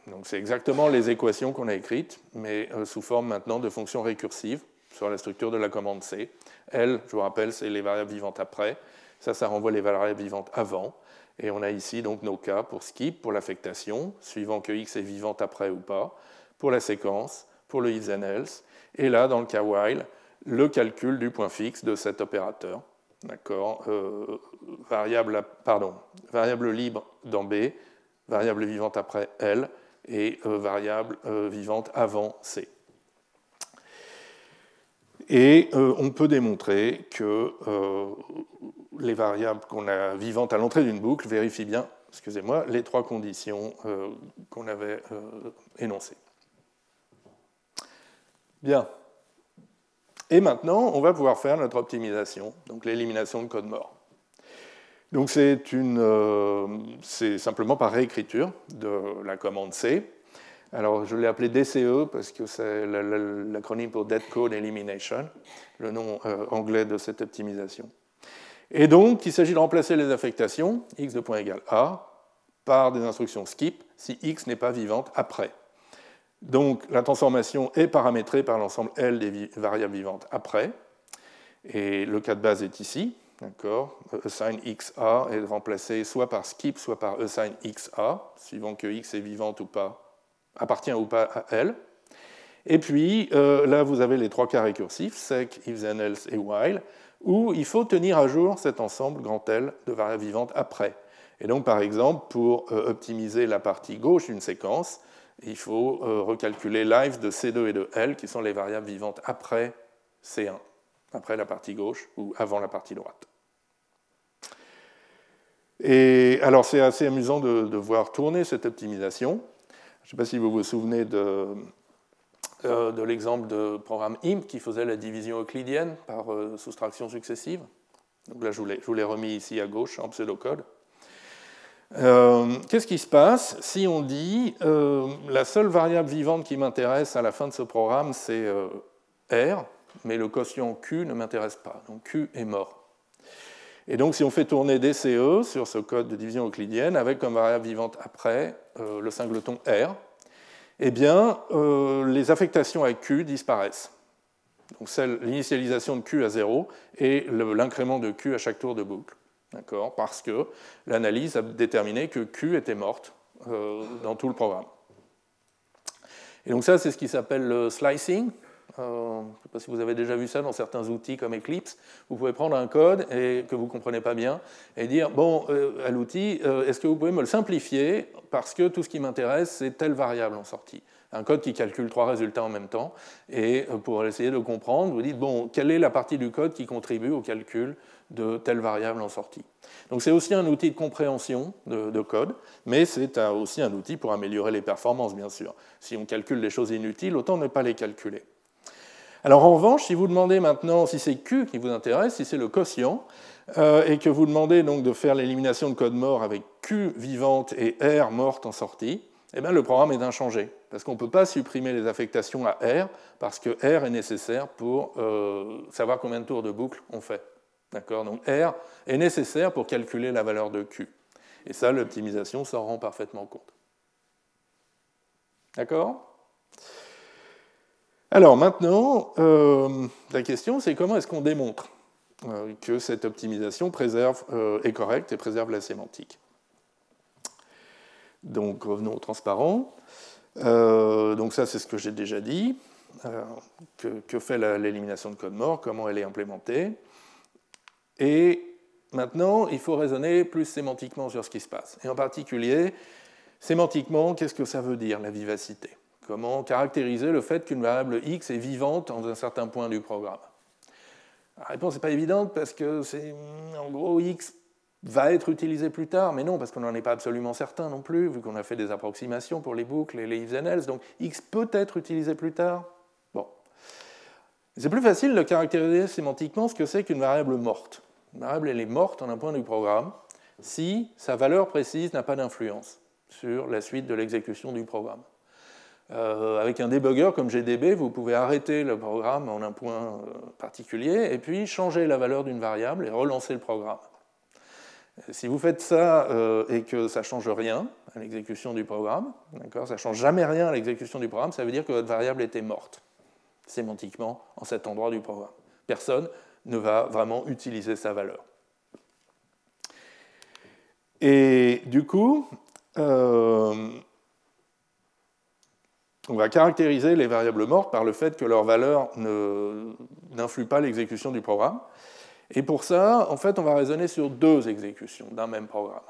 Donc c'est exactement les équations qu'on a écrites, mais euh, sous forme maintenant de fonctions récursives sur la structure de la commande C. L, je vous rappelle, c'est les variables vivantes après. Ça, ça renvoie les variables vivantes avant. Et on a ici donc nos cas pour skip, pour l'affectation, suivant que x est vivante après ou pas, pour la séquence, pour le if and else, et là, dans le cas while, le calcul du point fixe de cet opérateur. D'accord euh, variable, pardon, variable libre dans B, variable vivante après L et euh, variable euh, vivante avant C. Et on peut démontrer que les variables qu'on a vivantes à l'entrée d'une boucle vérifient bien, excusez-moi, les trois conditions qu'on avait énoncées. Bien. Et maintenant, on va pouvoir faire notre optimisation, donc l'élimination de code mort. Donc c'est euh, simplement par réécriture de la commande C. Alors je l'ai appelé DCE parce que c'est l'acronyme pour Dead Code Elimination, le nom euh, anglais de cette optimisation. Et donc il s'agit de remplacer les affectations, x de point égal a, par des instructions skip si x n'est pas vivante après. Donc la transformation est paramétrée par l'ensemble L des variables vivantes après. Et le cas de base est ici. D'accord Assign xa est remplacé soit par skip, soit par assign xa, suivant que x est vivante ou pas, appartient ou pas à L. Et puis euh, là, vous avez les trois cas récursifs, sec, if, then, else et while, où il faut tenir à jour cet ensemble grand L de variables vivantes après. Et donc, par exemple, pour euh, optimiser la partie gauche d'une séquence, il faut euh, recalculer live de C2 et de L, qui sont les variables vivantes après C1, après la partie gauche ou avant la partie droite. Et alors c'est assez amusant de, voir tourner cette optimisation. Je ne sais pas si vous vous souvenez de, euh, l'exemple de programme IMP qui faisait la division euclidienne par euh, soustraction successive. Donc là, je vous l'ai remis ici à gauche en pseudocode. Euh, qu'est-ce qui se passe si on dit euh, la seule variable vivante qui m'intéresse à la fin de ce programme, c'est R, mais le quotient Q ne m'intéresse pas, donc Q est mort. Et donc si on fait tourner DCE sur ce code de division euclidienne avec comme variable vivante après le singleton R, eh bien les affectations à Q disparaissent. Donc l'initialisation de Q à 0 et l'incrément de Q à chaque tour de boucle parce que l'analyse a déterminé que Q était morte euh, dans tout le programme. Et donc ça, c'est ce qui s'appelle le slicing. Euh, je ne sais pas si vous avez déjà vu ça dans certains outils comme Eclipse. Vous pouvez prendre un code et, que vous ne comprenez pas bien et dire bon, euh, à l'outil, euh, est-ce que vous pouvez me le simplifier parce que tout ce qui m'intéresse, c'est telle variable en sortie un code qui calcule trois résultats en même temps. Et pour essayer de comprendre, vous dites, bon, quelle est la partie du code qui contribue au calcul de telle variable en sortie? Donc c'est aussi un outil de compréhension de, code, mais c'est aussi un outil pour améliorer les performances, bien sûr. Si on calcule des choses inutiles, autant ne pas les calculer. Alors en revanche, si vous demandez maintenant si c'est Q qui vous intéresse, si c'est le quotient, euh, et que vous demandez donc de faire l'élimination de code mort avec Q vivante et R morte en sortie, eh bien, le programme est inchangé, parce qu'on ne peut pas supprimer les affectations à R, parce que R est nécessaire pour euh, savoir combien de tours de boucle on fait. D'accord? Donc R est nécessaire pour calculer la valeur de Q. Et ça, l'optimisation s'en rend parfaitement compte. D'accord? Alors maintenant, euh, la question c'est comment est-ce qu'on démontre euh, que cette optimisation euh, est correcte et préserve la sémantique? Donc revenons au transparent. donc ça c'est ce que j'ai déjà dit. Que, fait l'élimination de code mort, comment elle est implémentée? Et maintenant, il faut raisonner plus sémantiquement sur ce qui se passe. Et en particulier, sémantiquement, qu'est-ce que ça veut dire la vivacité? Comment caractériser le fait qu'une variable x est vivante dans un certain point du programme? La réponse n'est pas évidente parce que c'est en gros x va être utilisé plus tard, mais non, parce qu'on n'en est pas absolument certain non plus, vu qu'on a fait des approximations pour les boucles et les ifs and else, donc x peut être utilisé plus tard. Bon. C'est plus facile de caractériser sémantiquement ce que c'est qu'une variable morte. Une variable, elle est morte en un point du programme si sa valeur précise n'a pas d'influence sur la suite de l'exécution du programme. Euh, avec un debugger comme GDB, vous pouvez arrêter le programme en un point euh, particulier et puis changer la valeur d'une variable et relancer le programme. Si vous faites ça euh, et que ça ne change rien à l'exécution du programme, ça ne change jamais rien à l'exécution du programme, ça veut dire que votre variable était morte, sémantiquement, en cet endroit du programme. Personne ne va vraiment utiliser sa valeur. Et du coup, on va caractériser les variables mortes par le fait que leur valeur n'influe pas l'exécution du programme. Et pour ça, en fait, on va raisonner sur deux exécutions d'un même programme.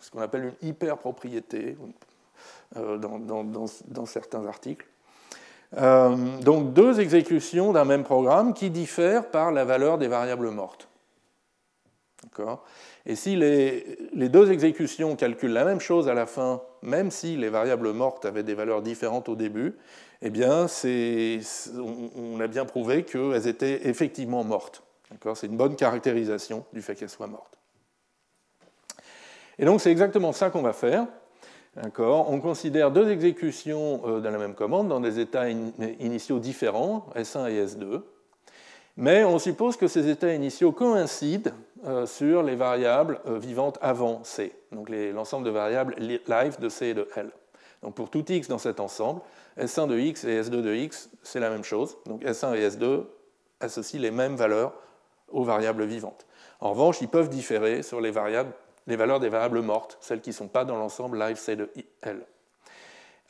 ce qu'on appelle une hyperpropriété euh, dans, certains articles. Euh, donc deux exécutions d'un même programme qui diffèrent par la valeur des variables mortes. Et si les, deux exécutions calculent la même chose à la fin, même si les variables mortes avaient des valeurs différentes au début, eh bien, on a bien prouvé qu'elles étaient effectivement mortes. C'est une bonne caractérisation du fait qu'elles soient mortes. Et donc, c'est exactement ça qu'on va faire. On considère deux exécutions euh, de la même commande dans des états initiaux différents, S1 et S2. Mais on suppose que ces états initiaux coïncident sur les variables euh, vivantes avant C, donc l'ensemble de variables live de C et de L. Donc pour tout x dans cet ensemble, S1 de x et S2 de x, c'est la même chose. Donc S1 et S2 associent les mêmes valeurs aux variables vivantes. En revanche, ils peuvent différer sur les, variables, les valeurs des variables mortes, celles qui ne sont pas dans l'ensemble live C de L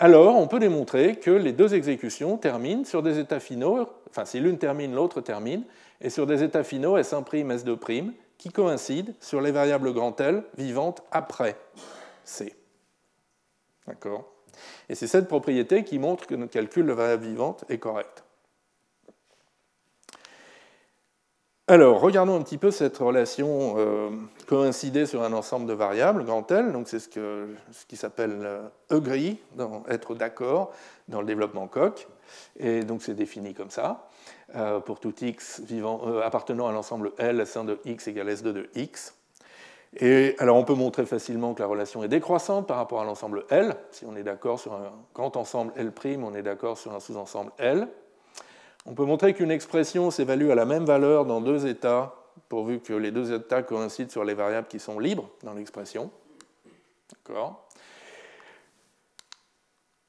alors on peut démontrer que les deux exécutions terminent sur des états finaux, enfin si l'une termine, l'autre termine, et sur des états finaux S1', S2', qui coïncident sur les variables grand L vivantes après C. D'accord? Et c'est cette propriété qui montre que notre calcul de variable vivante est correct. Alors, regardons un petit peu cette relation euh, coïncidée sur un ensemble de variables, grand L. Donc, c'est ce, qui s'appelle euh, agree, être d'accord dans le développement coq. Et donc, c'est défini comme ça. Euh, pour tout x vivant, appartenant à l'ensemble L, S1 de x égale S2 de x. Et alors, on peut montrer facilement que la relation est décroissante par rapport à l'ensemble L. Si on est d'accord sur un grand ensemble L', on est d'accord sur un sous-ensemble L. On peut montrer qu'une expression s'évalue à la même valeur dans deux états, pourvu que les deux états coïncident sur les variables qui sont libres dans l'expression.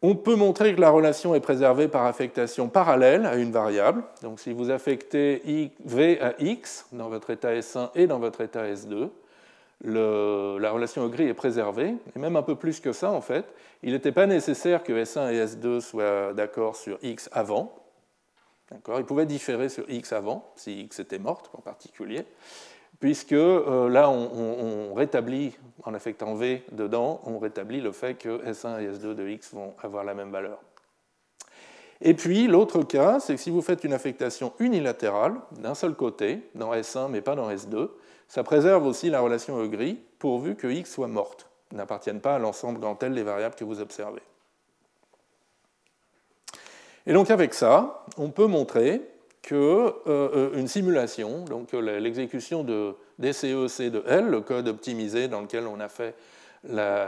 On peut montrer que la relation est préservée par affectation parallèle à une variable. Donc si vous affectez V à X dans votre état S1 et dans votre état S2, la relation gris est préservée, et même un peu plus que ça en fait. Il n'était pas nécessaire que S1 et S2 soient d'accord sur X avant, Il pouvait différer sur x avant, si x était morte en particulier, puisque euh, là, on, rétablit, en affectant v dedans, on rétablit le fait que S1 et S2 de x vont avoir la même valeur. Et puis, l'autre cas, c'est que si vous faites une affectation unilatérale d'un seul côté, dans S1 mais pas dans S2, ça préserve aussi la relation E gris, pourvu que x soit morte, n'appartienne pas à l'ensemble grand L des variables que vous observez. Et donc avec ça, on peut montrer qu'une euh, euh, simulation, donc euh, l'exécution de DCEC de L, le code optimisé dans lequel on a fait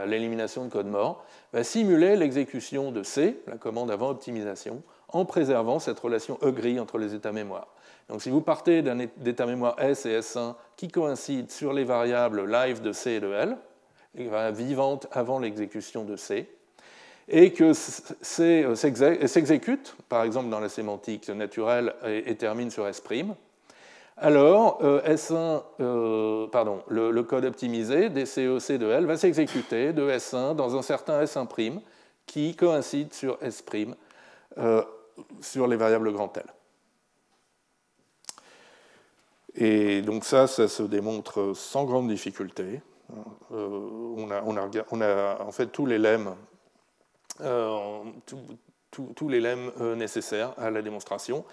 l'élimination de code mort, va simuler l'exécution de C, la commande avant optimisation, en préservant cette relation E gris entre les états mémoire. Donc si vous partez d'un état mémoire S et S1 qui coïncident sur les variables live de C et de L, les variables vivantes avant l'exécution de C, et que euh, s'exécute, par exemple dans la sémantique naturelle, et, termine sur S', alors euh, S1, euh, pardon, le, code optimisé DCEC de L va s'exécuter de S1 dans un certain S1' qui coïncide sur S' sur les variables grand L. Et donc ça, ça se démontre sans grande difficulté. on, a, on, a, en fait tous les lemmes tous les lemmes euh, nécessaires à la démonstration.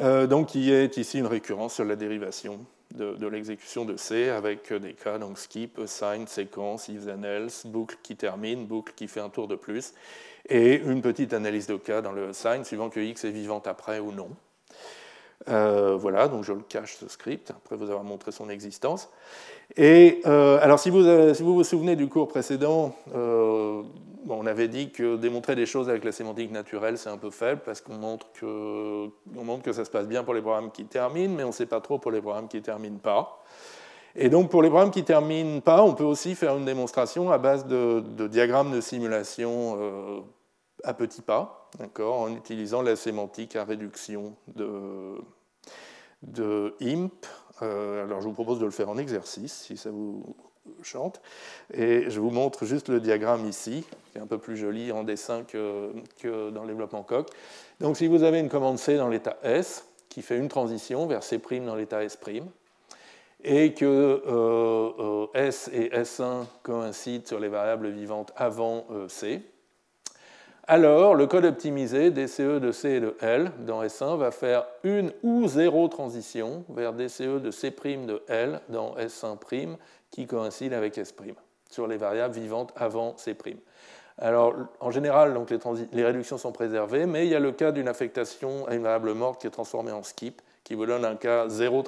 Euh, donc, il y a ici une récurrence sur la dérivation de, l'exécution de C avec des cas, donc skip, assign, séquence, if then else, boucle qui termine, boucle qui fait un tour de plus, et une petite analyse de cas dans le assign, suivant que X est vivant après ou non. Voilà, donc je le cache ce script, après vous avoir montré son existence. Et alors, si vous, si vous, vous souvenez du cours précédent, on avait dit que démontrer des choses avec la sémantique naturelle, c'est un peu faible parce qu'on montre, que, montre que ça se passe bien pour les programmes qui terminent, mais on ne sait pas trop pour les programmes qui ne terminent pas. Et donc pour les programmes qui ne terminent pas, on peut aussi faire une démonstration à base de, diagrammes de simulation euh, à petits pas, en utilisant la sémantique à réduction de, IMP. Euh, alors je vous propose de le faire en exercice, si ça vous chante. Et je vous montre juste le diagramme ici, qui est un peu plus joli en dessin que, dans le développement coq. Donc si vous avez une commande C dans l'état S, qui fait une transition vers C' dans l'état S', et que euh, euh, S et S1 coïncident sur les variables vivantes avant C, alors le code optimisé DCE de C et de L dans S1 va faire une ou zéro transition vers DCE de C' de L dans S1' qui coïncide avec S' sur les variables vivantes avant C'. Alors, en général, donc, les, réductions sont préservées, mais il y a le cas d'une affectation à une variable morte qui est transformée en skip, qui vous donne un cas zéro,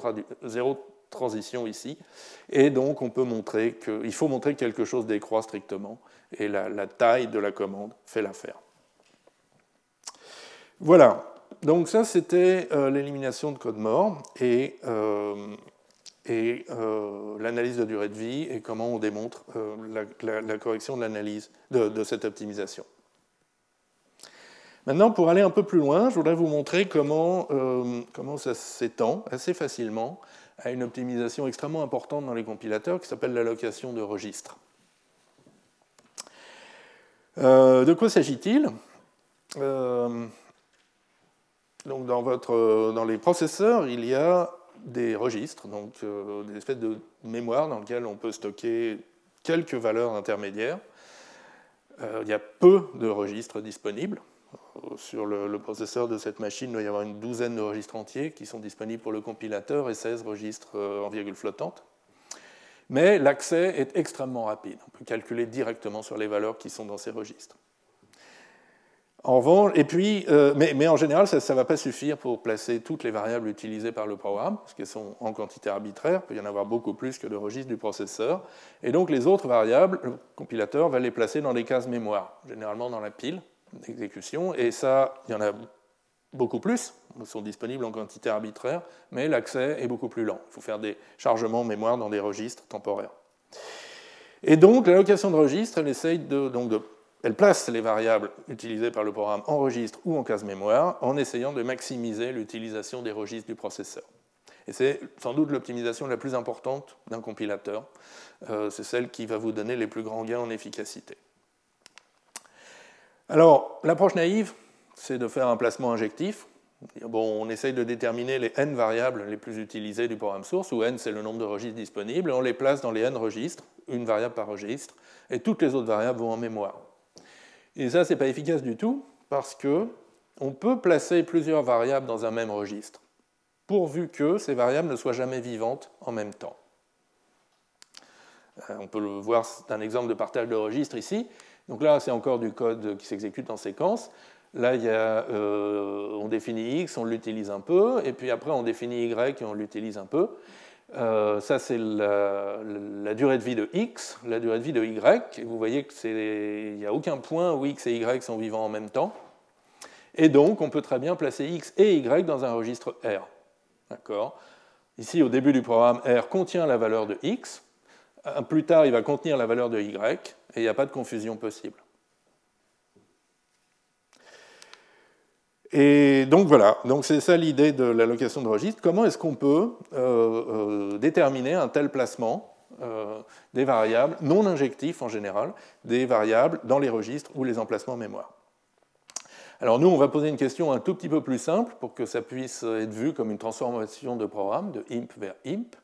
transition ici. Et donc, on peut montrer qu'il faut montrer que quelque chose décroît strictement, et la, taille de la commande fait l'affaire. Voilà. Donc ça, c'était euh, l'élimination de code mort. Et euh, euh, l'analyse de durée de vie et comment on démontre la, correction de cette optimisation. Maintenant, pour aller un peu plus loin, je voudrais vous montrer comment, comment ça s'étend assez facilement à une optimisation extrêmement importante dans les compilateurs qui s'appelle l'allocation de registres. de quoi s'agit-il? Donc dans, les processeurs, il y a des registres, donc euh, des espèces de mémoire dans lesquelles on peut stocker quelques valeurs intermédiaires. Euh, il y a peu de registres disponibles. Euh, sur le, processeur de cette machine, il doit y avoir une douzaine de registres entiers qui sont disponibles pour le compilateur et 16 registres en virgule flottante. Mais l'accès est extrêmement rapide. On peut calculer directement sur les valeurs qui sont dans ces registres. En revanche, et puis, euh, mais, en général, ça ne va pas suffire pour placer toutes les variables utilisées par le programme, parce qu'elles sont en quantité arbitraire, il peut y en avoir beaucoup plus que le registre du processeur. Et donc les autres variables, le compilateur va les placer dans des cases mémoire, généralement dans la pile d'exécution, et ça, il y en a beaucoup plus, sont disponibles en quantité arbitraire, mais l'accès est beaucoup plus lent. Il faut faire des chargements mémoire dans des registres temporaires. Et donc, l'allocation de registres, elle essaye de elle place les variables utilisées par le programme en registre ou en case mémoire en essayant de maximiser l'utilisation des registres du processeur. Et c'est sans doute l'optimisation la plus importante d'un compilateur. Euh, c'est celle qui va vous donner les plus grands gains en efficacité. Alors, l'approche naïve, c'est de faire un placement injectif. On essaye de déterminer les n variables les plus utilisées du programme source, où n c'est le nombre de registres disponibles, et on les place dans les n registres, une variable par registre, et toutes les autres variables vont en mémoire. Et ça, ce n'est pas efficace du tout, parce que on peut placer plusieurs variables dans un même registre, pourvu que ces variables ne soient jamais vivantes en même temps. Euh, on peut le voir, c'est un exemple de partage de registre ici. Donc là, c'est encore du code qui s'exécute en séquence. Là, il y a, euh, on définit x, on l'utilise un peu, et puis après, on définit y et on l'utilise un peu. Euh, ça, c'est la, durée de vie de x, la durée de vie de y. Vous voyez qu'il n'y a aucun point où x et y sont vivants en même temps. Et donc, on peut très bien placer x et y dans un registre R. D'accord? Ici, au début du programme, R contient la valeur de x. Plus tard, il va contenir la valeur de y, et il n'y a pas de confusion possible. Et donc voilà, donc c'est ça l'idée de l'allocation de registre. Comment est-ce qu'on peut euh, euh, déterminer un tel placement euh, des variables non injectifs en général, des variables dans les registres ou les emplacements mémoire? Alors nous, on va poser une question un tout petit peu plus simple pour que ça puisse être vu comme une transformation de programme, de imp vers imp.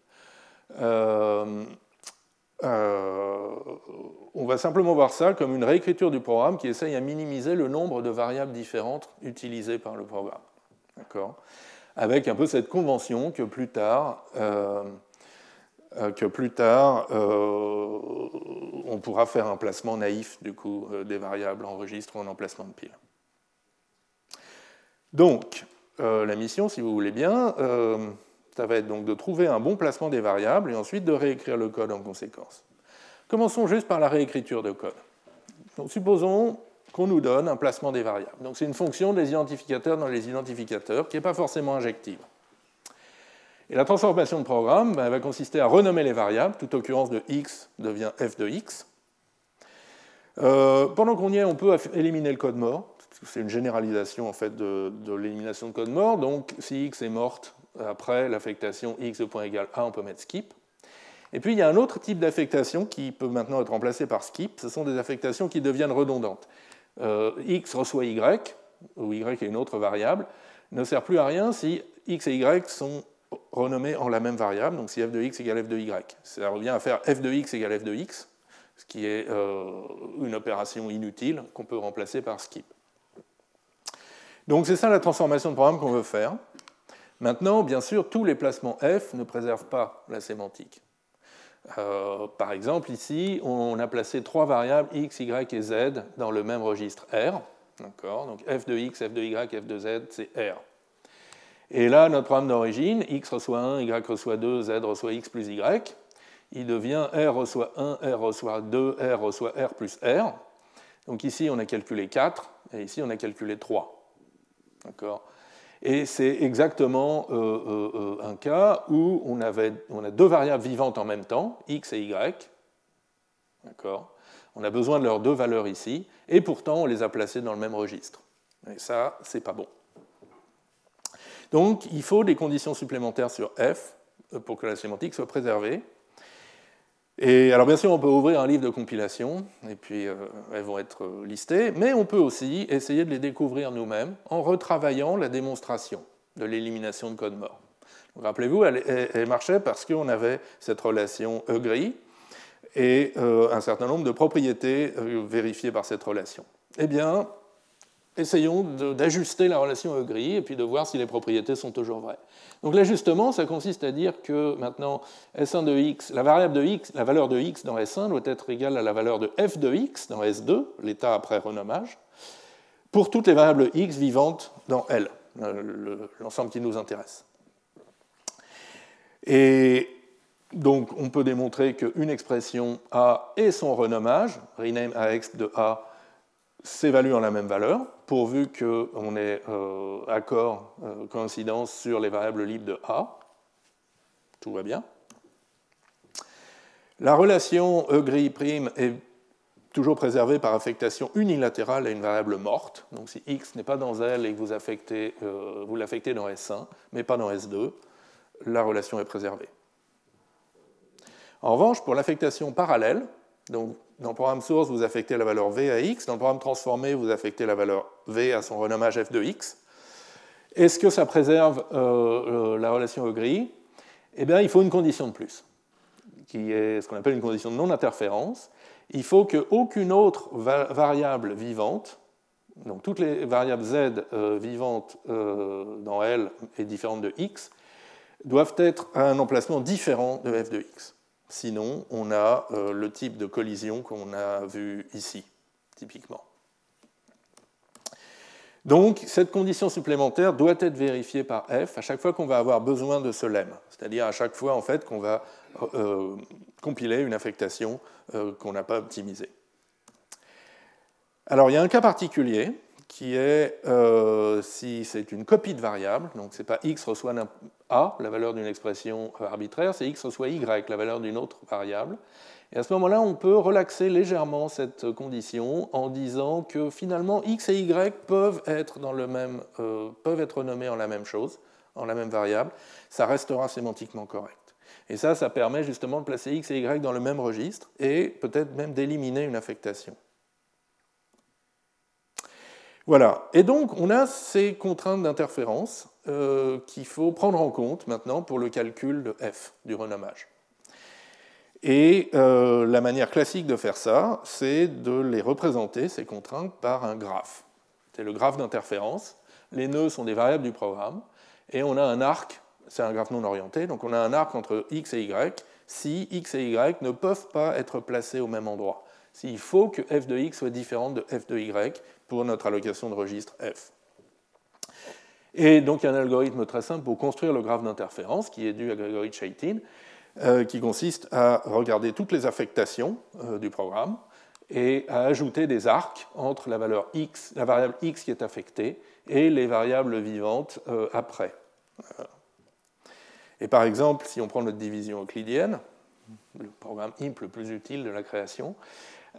On va simplement voir ça comme une réécriture du programme qui essaye à minimiser le nombre de variables différentes utilisées par le programme. D'accord? Avec un peu cette convention que plus tard, euh, euh, que plus tard on pourra faire un placement naïf du coup, des variables en registre ou en emplacement de pile. Donc, la mission, si vous voulez bien, ça va être donc de trouver un bon placement des variables et ensuite de réécrire le code en conséquence. Commençons juste par la réécriture de code. Supposons qu'on nous donne un placement des variables. Donc c'est une fonction des identificateurs dans les identificateurs qui n'est pas forcément injective. Et la transformation de programme ben, va consister à renommer les variables, toute occurrence de x devient f de x. Euh, pendant qu'on y est, on peut éliminer le code mort, c'est une généralisation en fait de, de l'élimination de code mort. Donc si x est morte, après l'affectation x de point égal a, on peut mettre skip. Et puis il y a un autre type d'affectation qui peut maintenant être remplacé par skip. Ce sont des affectations qui deviennent redondantes. Euh, x reçoit y, ou y est une autre variable, ne sert plus à rien si x et y sont renommés en la même variable, donc si f de x égale f de y. Ça revient à faire f de x égale f de x, ce qui est euh, une opération inutile qu'on peut remplacer par skip. Donc c'est ça la transformation de programme qu'on veut faire. Maintenant, bien sûr, tous les placements f ne préservent pas la sémantique. Euh, par exemple, ici, on a placé trois variables x, y et z dans le même registre R. Donc f de x, f de y, f de z, c'est R. Et là, notre programme d'origine, x reçoit 1, y reçoit 2, z reçoit x plus y, il devient R reçoit 1, R reçoit 2, R reçoit R plus R. Donc ici, on a calculé 4, et ici, on a calculé 3. D'accord? Et c'est exactement euh, euh, euh, un cas où on, avait, on, a deux variables vivantes en même temps, x et y. D'accord? On a besoin de leurs deux valeurs ici, et pourtant on les a placées dans le même registre. Et ça, c'est pas bon. Donc il faut des conditions supplémentaires sur f pour que la sémantique soit préservée. Et alors bien sûr, on peut ouvrir un livre de compilation, et puis euh, elles vont être euh, listées, mais on peut aussi essayer de les découvrir nous-mêmes en retravaillant la démonstration de l'élimination de code mort. Rappelez-vous, elle, marchait parce qu'on avait cette relation E gris et euh, un certain nombre de propriétés vérifiées par cette relation. Eh bien, essayons d'ajuster la relation E gris et puis de voir si les propriétés sont toujours vraies. Donc l'ajustement, ça consiste à dire que maintenant S1 de x, la variable de x, la valeur de x dans S1 doit être égale à la valeur de f de x dans S2, l'état après renommage, pour toutes les variables x vivantes dans L, euh, l'ensemble qui nous intéresse. Et donc on peut démontrer qu'une expression A et son renommage, rename AX de A, s'évaluent en la même valeur, pourvu qu'on ait euh, accord, euh, coïncidence sur les variables libres de A. Tout va bien. La relation E prime est toujours préservée par affectation unilatérale à une variable morte. Donc si x n'est pas dans L et que vous, euh, l'affectez dans S1, mais pas dans S2, la relation est préservée. En revanche, pour l'affectation parallèle, donc dans le programme source, vous affectez la valeur v à x. Dans le programme transformé, vous affectez la valeur v à son renommage f de x. Est-ce que ça préserve la relation au gris? Eh bien, il faut une condition de plus, qui est ce qu'on appelle une condition de non-interférence. Il faut qu'aucune autre variable vivante, donc toutes les variables z vivantes dans L et différentes de x, doivent être à un emplacement différent de f de x. Sinon, on a euh, le type de collision qu'on a vu ici, typiquement. Donc, cette condition supplémentaire doit être vérifiée par f à chaque fois qu'on va avoir besoin de ce lemme, c'est-à-dire à chaque fois en fait, qu'on va euh, compiler une affectation euh, qu'on n'a pas optimisée. Alors, il y a un cas particulier qui est euh, si c'est une copie de variable, donc ce n'est pas x reçoit a, la valeur d'une expression arbitraire, c'est x reçoit y, la valeur d'une autre variable. Et à ce moment-là, on peut relaxer légèrement cette condition en disant que finalement x et y peuvent être, dans le même, euh, peuvent être nommés en la même chose, en la même variable, ça restera sémantiquement correct. Et ça, ça permet justement de placer x et y dans le même registre et peut-être même d'éliminer une affectation. Voilà. Et donc, on a ces contraintes d'interférence euh, qu'il faut prendre en compte maintenant pour le calcul de f, du renommage. Et euh, la manière classique de faire ça, c'est de les représenter, ces contraintes, par un graphe. C'est le graphe d'interférence. Les nœuds sont des variables du programme. Et on a un arc, c'est un graphe non orienté, donc on a un arc entre x et y si x et y ne peuvent pas être placés au même endroit. S'il faut que f de x soit différente de f de y pour notre allocation de registre F. Et donc il y a un algorithme très simple pour construire le graphe d'interférence qui est dû à Gregory Chaitin, euh, qui consiste à regarder toutes les affectations euh, du programme et à ajouter des arcs entre la, valeur x, la variable x qui est affectée et les variables vivantes euh, après. Et par exemple, si on prend notre division euclidienne, le programme IMP le plus utile de la création,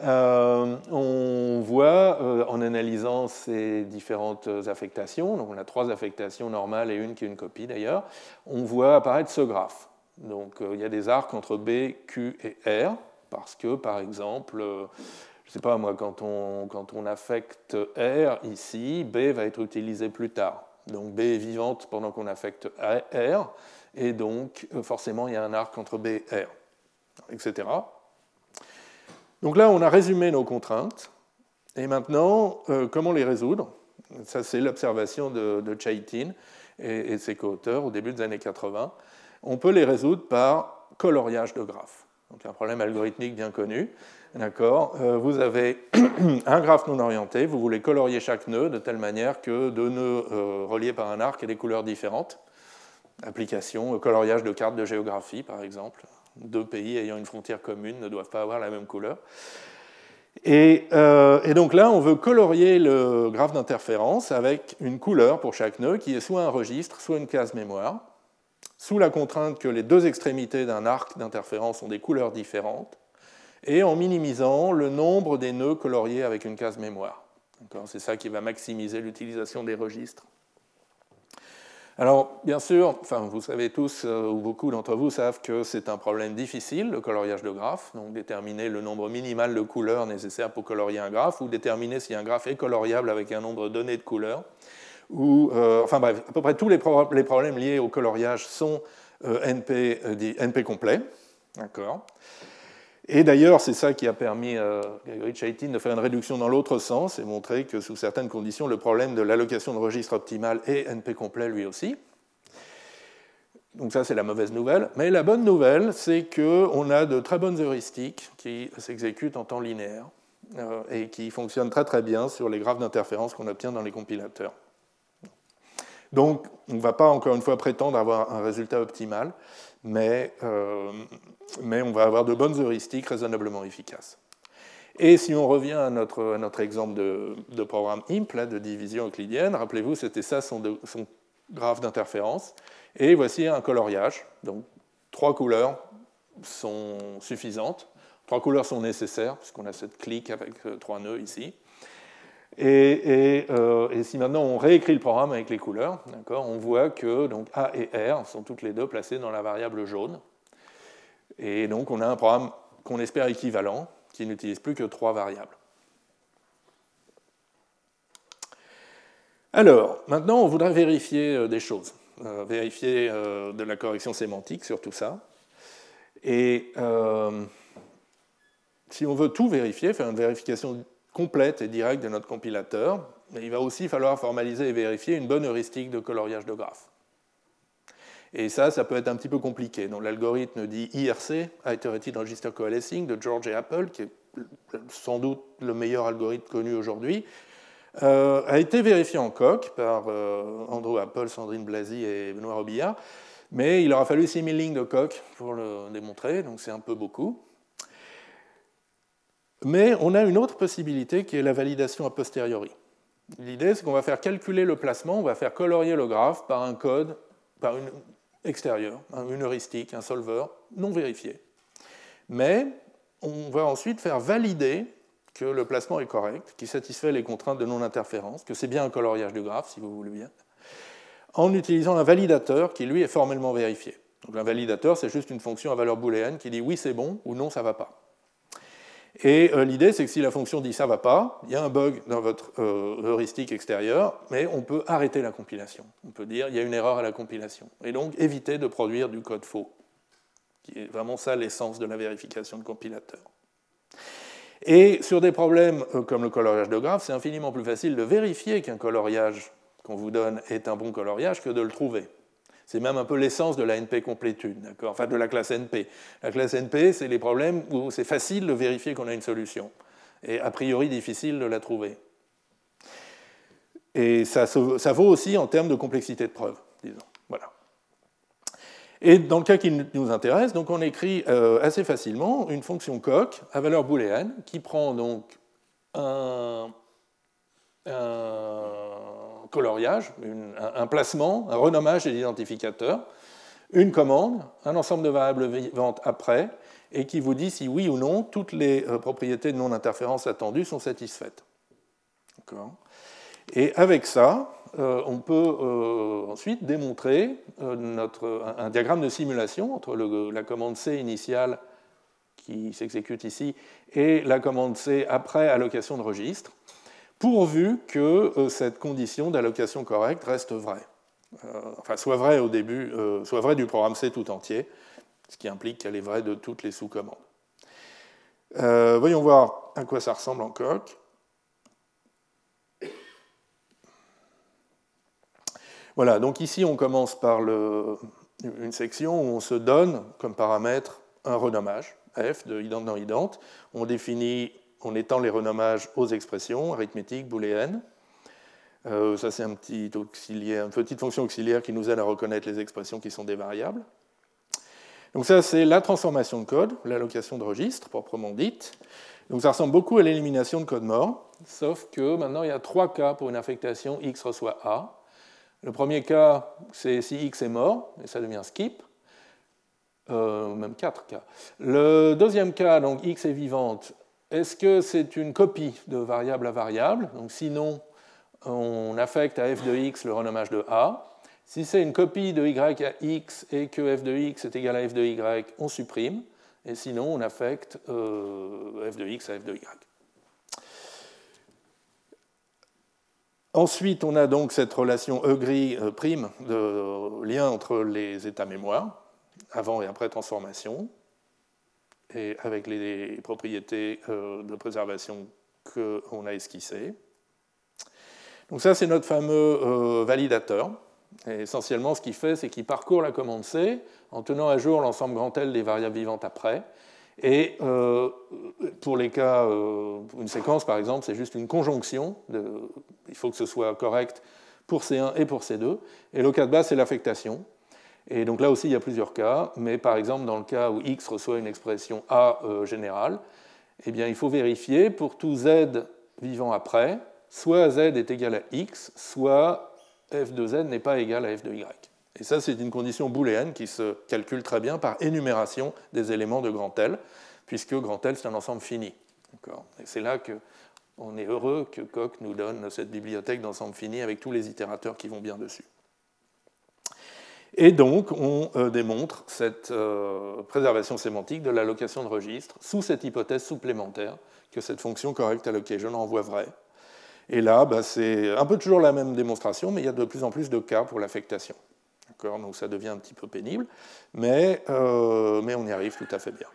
euh, on voit, euh, en analysant ces différentes affectations, donc on a trois affectations normales et une qui est une copie d'ailleurs, on voit apparaître ce graphe. Donc euh, il y a des arcs entre B, Q et R, parce que par exemple, je ne sais pas moi, quand on, quand on affecte R ici, B va être utilisé plus tard. Donc B est vivante pendant qu'on affecte R, et donc forcément il y a un arc entre B et R, etc. Donc là, on a résumé nos contraintes. Et maintenant, euh, comment les résoudre? Ça, c'est l'observation de, Chaitin et, ses co-auteurs au début des années 80. On peut les résoudre par coloriage de graphes. Donc un problème algorithmique bien connu. D'accord? Euh, Vous avez un graphe non orienté, vous voulez colorier chaque nœud de telle manière que deux nœuds euh, reliés par un arc aient des couleurs différentes. Application, coloriage de cartes de géographie, par exemple deux pays ayant une frontière commune ne doivent pas avoir la même couleur. Euh, et, donc là, on veut colorier le graphe d'interférence avec une couleur pour chaque nœud qui est soit un registre, soit une case mémoire, sous la contrainte que les deux extrémités d'un arc d'interférence ont des couleurs différentes, et en minimisant le nombre des nœuds coloriés avec une case mémoire. C'est ça qui va maximiser l'utilisation des registres. Alors, bien sûr, enfin, vous savez tous, euh, ou beaucoup d'entre vous savent que c'est un problème difficile, le coloriage de graphes, donc déterminer le nombre minimal de couleurs nécessaires pour colorier un graphe, ou déterminer si un graphe est coloriable avec un nombre donné de couleurs. Ou, euh, enfin bref, à peu près tous les, problèmes liés au coloriage sont euh, NP, NP complets. D'accord et d'ailleurs, c'est ça qui a permis à Gregory Chaitin de faire une réduction dans l'autre sens et montrer que sous certaines conditions, le problème de l'allocation de registre optimale est NP complet lui aussi. Donc ça, c'est la mauvaise nouvelle. Mais la bonne nouvelle, c'est qu'on a de très bonnes heuristiques qui s'exécutent en temps linéaire euh, et qui fonctionnent très très bien sur les graphes d'interférence qu'on obtient dans les compilateurs. Donc, on ne va pas encore une fois prétendre avoir un résultat optimal, mais, euh, mais on va avoir de bonnes heuristiques raisonnablement efficaces. Et si on revient à notre, notre exemple de, programme IMP, de division euclidienne, rappelez-vous, c'était ça son, son graphe d'interférence. Et voici un coloriage. Donc, trois couleurs sont suffisantes. Trois couleurs sont nécessaires, puisqu'on a cette clique avec euh, trois nœuds ici. Euh, et, si maintenant on réécrit le programme avec les couleurs, on voit que donc, A et R sont toutes les deux placées dans la variable jaune. Et donc on a un programme qu'on espère équivalent, qui n'utilise plus que trois variables. Alors, maintenant, on voudrait vérifier euh, des choses, euh, vérifier de la correction sémantique sur tout ça. Et si on veut tout vérifier, faire une vérification complète et directe de notre compilateur, il va aussi falloir formaliser et vérifier une bonne heuristique de coloriage de graphes. Et ça, ça peut être un petit peu compliqué. Donc l'algorithme dit IRC, Iterated Register Coalescing, de George et Apple, qui est sans doute le meilleur algorithme connu aujourd'hui, euh, a été vérifié en coq par euh, Andrew Apple, Sandrine Blasi et Benoît Robillard, mais il aura fallu 6000 lignes de coq pour le démontrer, donc c'est un peu beaucoup. Mais on a une autre possibilité qui est la validation a posteriori. L'idée, c'est qu'on va faire calculer le placement, on va faire colorier le graphe par un code, par une extérieur, une heuristique, un solver non vérifié. Mais on va ensuite faire valider que le placement est correct, qui satisfait les contraintes de non-interférence, que c'est bien un coloriage du graphe, si vous voulez bien, en utilisant un validateur qui, lui, est formellement vérifié. Donc un validateur, c'est juste une fonction à valeur booléenne qui dit oui, c'est bon ou non, ça ne va pas. Et euh, l'idée, c'est que si la fonction dit ça va pas, il y a un bug dans votre euh, heuristique extérieure, mais on peut arrêter la compilation. On peut dire il y a une erreur à la compilation. Et donc éviter de produire du code faux, qui est vraiment ça l'essence de la vérification de compilateur. Et sur des problèmes euh, comme le coloriage de graphe, c'est infiniment plus facile de vérifier qu'un coloriage qu'on vous donne est un bon coloriage que de le trouver. C'est même un peu l'essence de la NP complétude, enfin de la classe NP. La classe NP, c'est les problèmes où c'est facile de vérifier qu'on a une solution, et a priori difficile de la trouver. Et ça, ça vaut aussi en termes de complexité de preuve, disons. Voilà. Et dans le cas qui nous intéresse, donc on écrit euh, assez facilement une fonction coq à valeur booléenne qui prend donc un, coloriage, un, placement, un renommage des identificateurs, une commande, un ensemble de variables vivantes après, et qui vous dit si oui ou non toutes les euh, propriétés de non-interférence attendues sont satisfaites. Et avec ça, euh, on peut euh, ensuite démontrer un, diagramme de simulation entre la commande C initiale qui s'exécute ici et la commande C après allocation de registre, pourvu que cette condition d'allocation correcte reste vraie. enfin, soit vraie au début, soit vraie du programme C tout entier, ce qui implique qu'elle est vraie de toutes les sous-commandes. voyons voir à quoi ça ressemble en coq. Voilà, donc ici on commence par une section où on se donne comme paramètre un renommage, f de ident dans ident. On définit, on étend les renommages aux expressions arithmétiques, booléennes. Euh, ça c'est un petit une petite fonction auxiliaire qui nous aide à reconnaître les expressions qui sont des variables. Donc ça c'est la transformation de code, l'allocation de registre proprement dite. Donc ça ressemble beaucoup à l'élimination de code mort, sauf que maintenant il y a trois cas pour une affectation x reçoit a. Le premier cas, c'est si x est mort, et ça devient skip, euh, même quatre cas. Le deuxième cas, donc x est vivante, est-ce que c'est une copie de variable à variable? Donc sinon, on affecte à f de x le renommage de a. Si c'est une copie de y à x et que f de x est égal à f de y, on supprime. Et sinon, on affecte euh, f de x à f de y. Ensuite, on a donc cette relation E-prime de lien entre les états mémoire, avant et après transformation, et avec les propriétés euh, de préservation qu'on a esquissées. Donc ça, c'est notre fameux euh, validateur. Et essentiellement, ce qu'il fait, c'est qu'il parcourt la commande C en tenant à jour l'ensemble grand L des variables vivantes après, et euh, pour les cas, une séquence par exemple, c'est juste une conjonction. il faut que ce soit correct pour C1 et pour C2. Et le cas de base, c'est l'affectation. Et donc là aussi, il y a plusieurs cas. Mais par exemple, dans le cas où x reçoit une expression A euh, générale, eh bien, il faut vérifier pour tout z vivant après, soit z est égal à x, soit f de z n'est pas égal à f de y. Et ça, c'est une condition booléenne qui se calcule très bien par énumération des éléments de grand L, puisque grand L, c'est un ensemble fini. Et c'est là qu'on est heureux que Coq nous donne cette bibliothèque d'ensemble fini avec tous les itérateurs qui vont bien dessus. Et donc, on euh, démontre cette euh, préservation sémantique de l'allocation de registre sous cette hypothèse supplémentaire que cette fonction correct allocation renvoie vrai. Et là, bah, c'est un peu toujours la même démonstration, mais il y a de plus en plus de cas pour l'affectation. Donc ça devient un petit peu pénible, mais, euh, mais on y arrive tout à fait bien.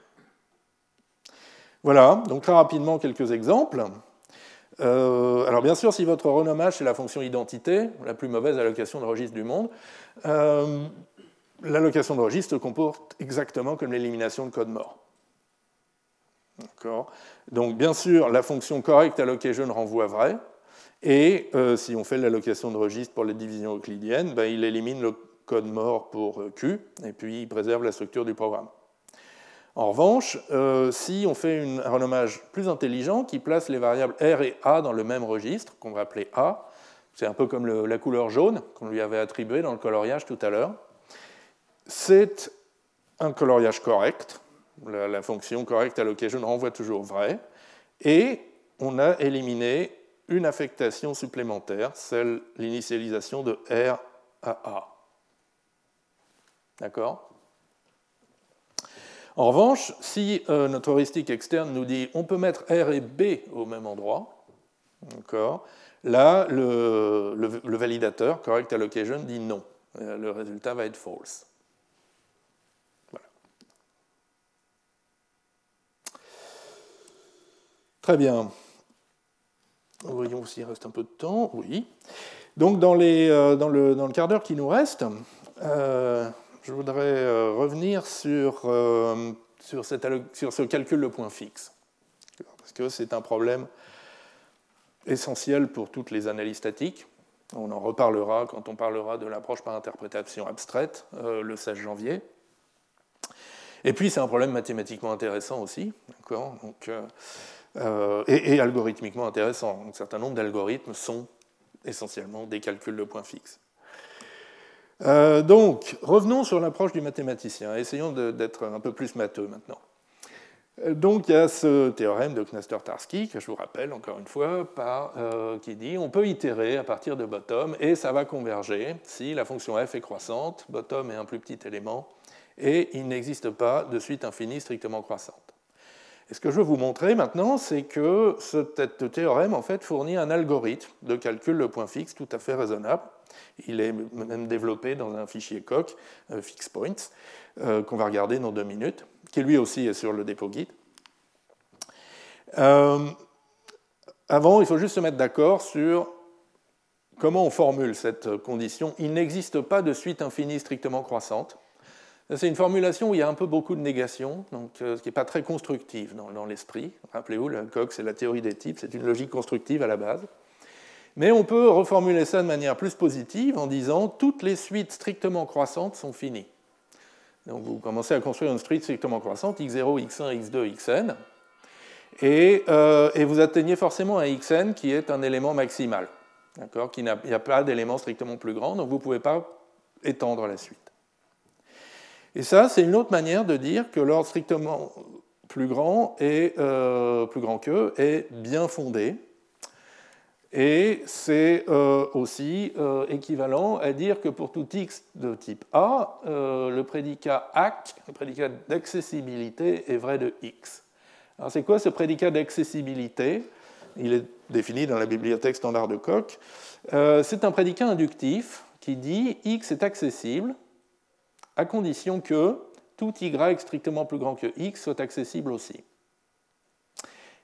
Voilà, donc très rapidement quelques exemples. Euh, alors bien sûr, si votre renommage c'est la fonction identité, la plus mauvaise allocation de registre du monde, euh, l'allocation de registre comporte exactement comme l'élimination de code mort. Donc bien sûr, la fonction correct allocation renvoie vrai, et euh, si on fait l'allocation de registre pour les divisions euclidiennes, ben, il élimine le code mort pour Q, et puis il préserve la structure du programme. En revanche, euh, si on fait un renommage plus intelligent qui place les variables R et A dans le même registre, qu'on va appeler A, c'est un peu comme la couleur jaune qu'on lui avait attribuée dans le coloriage tout à l'heure, c'est un coloriage correct, la, fonction correct allocation renvoie toujours vrai, et on a éliminé une affectation supplémentaire, celle l'initialisation de R à A. D'accord? En revanche, si euh, notre heuristique externe nous dit on peut mettre R et B au même endroit, là, le, validateur, correct allocation, dit non. Euh, le résultat va être false. Très bien. Voyons s'il reste un peu de temps. Oui. Donc, dans, euh, le, quart d'heure qui nous reste, je voudrais euh, revenir sur, sur, sur, ce calcul de point fixe. Parce que c'est un problème essentiel pour toutes les analyses statiques. On en reparlera quand on parlera de l'approche par interprétation abstraite le 16 janvier. Et puis, c'est un problème mathématiquement intéressant aussi. Donc, euh, et, algorithmiquement intéressant. Un certain nombre d'algorithmes sont essentiellement des calculs de points fixes. Euh, donc, revenons sur l'approche du mathématicien. Essayons d'être un peu plus matheux maintenant. Euh, donc, il y a ce théorème de Knaster-Tarski, que je vous rappelle encore une fois, qui dit on peut itérer à partir de bottom et ça va converger si la fonction f est croissante, bottom est un plus petit élément, et il n'existe pas de suite infinie strictement croissante. Et ce que je veux vous montrer maintenant, c'est que ce théorème en fait, fournit un algorithme de calcul de points fixes tout à fait raisonnable. Il est même développé dans un fichier coq, euh, fixpoints, euh, qu'on va regarder dans deux minutes, qui lui aussi est sur le dépôt guide. Euh, avant, il faut juste se mettre d'accord sur comment on formule cette condition. Il n'existe pas de suite infinie strictement croissante. C'est une formulation où il y a un peu beaucoup de négation, donc, ce qui n'est pas très constructive dans, l'esprit. Rappelez-vous, le c'est la théorie des types, c'est une logique constructive à la base. Mais on peut reformuler ça de manière plus positive en disant toutes les suites strictement croissantes sont finies. Donc vous commencez à construire une suite strictement croissante, x0, x1, x2, xn, et, vous atteignez forcément un xn qui est un élément maximal, il n'y a pas d'élément strictement plus grand, donc vous ne pouvez pas étendre la suite. Et ça, c'est une autre manière de dire que l'ordre strictement plus grand, et, euh, plus grand que est bien fondé. Et c'est euh, aussi euh, équivalent à dire que pour tout x de type A, le prédicat ACK, le prédicat d'accessibilité, est vrai de x. Alors c'est quoi ce prédicat d'accessibilité? Il est défini dans la bibliothèque standard de Koch. c'est un prédicat inductif qui dit x est accessible à condition que tout y strictement plus grand que x soit accessible aussi.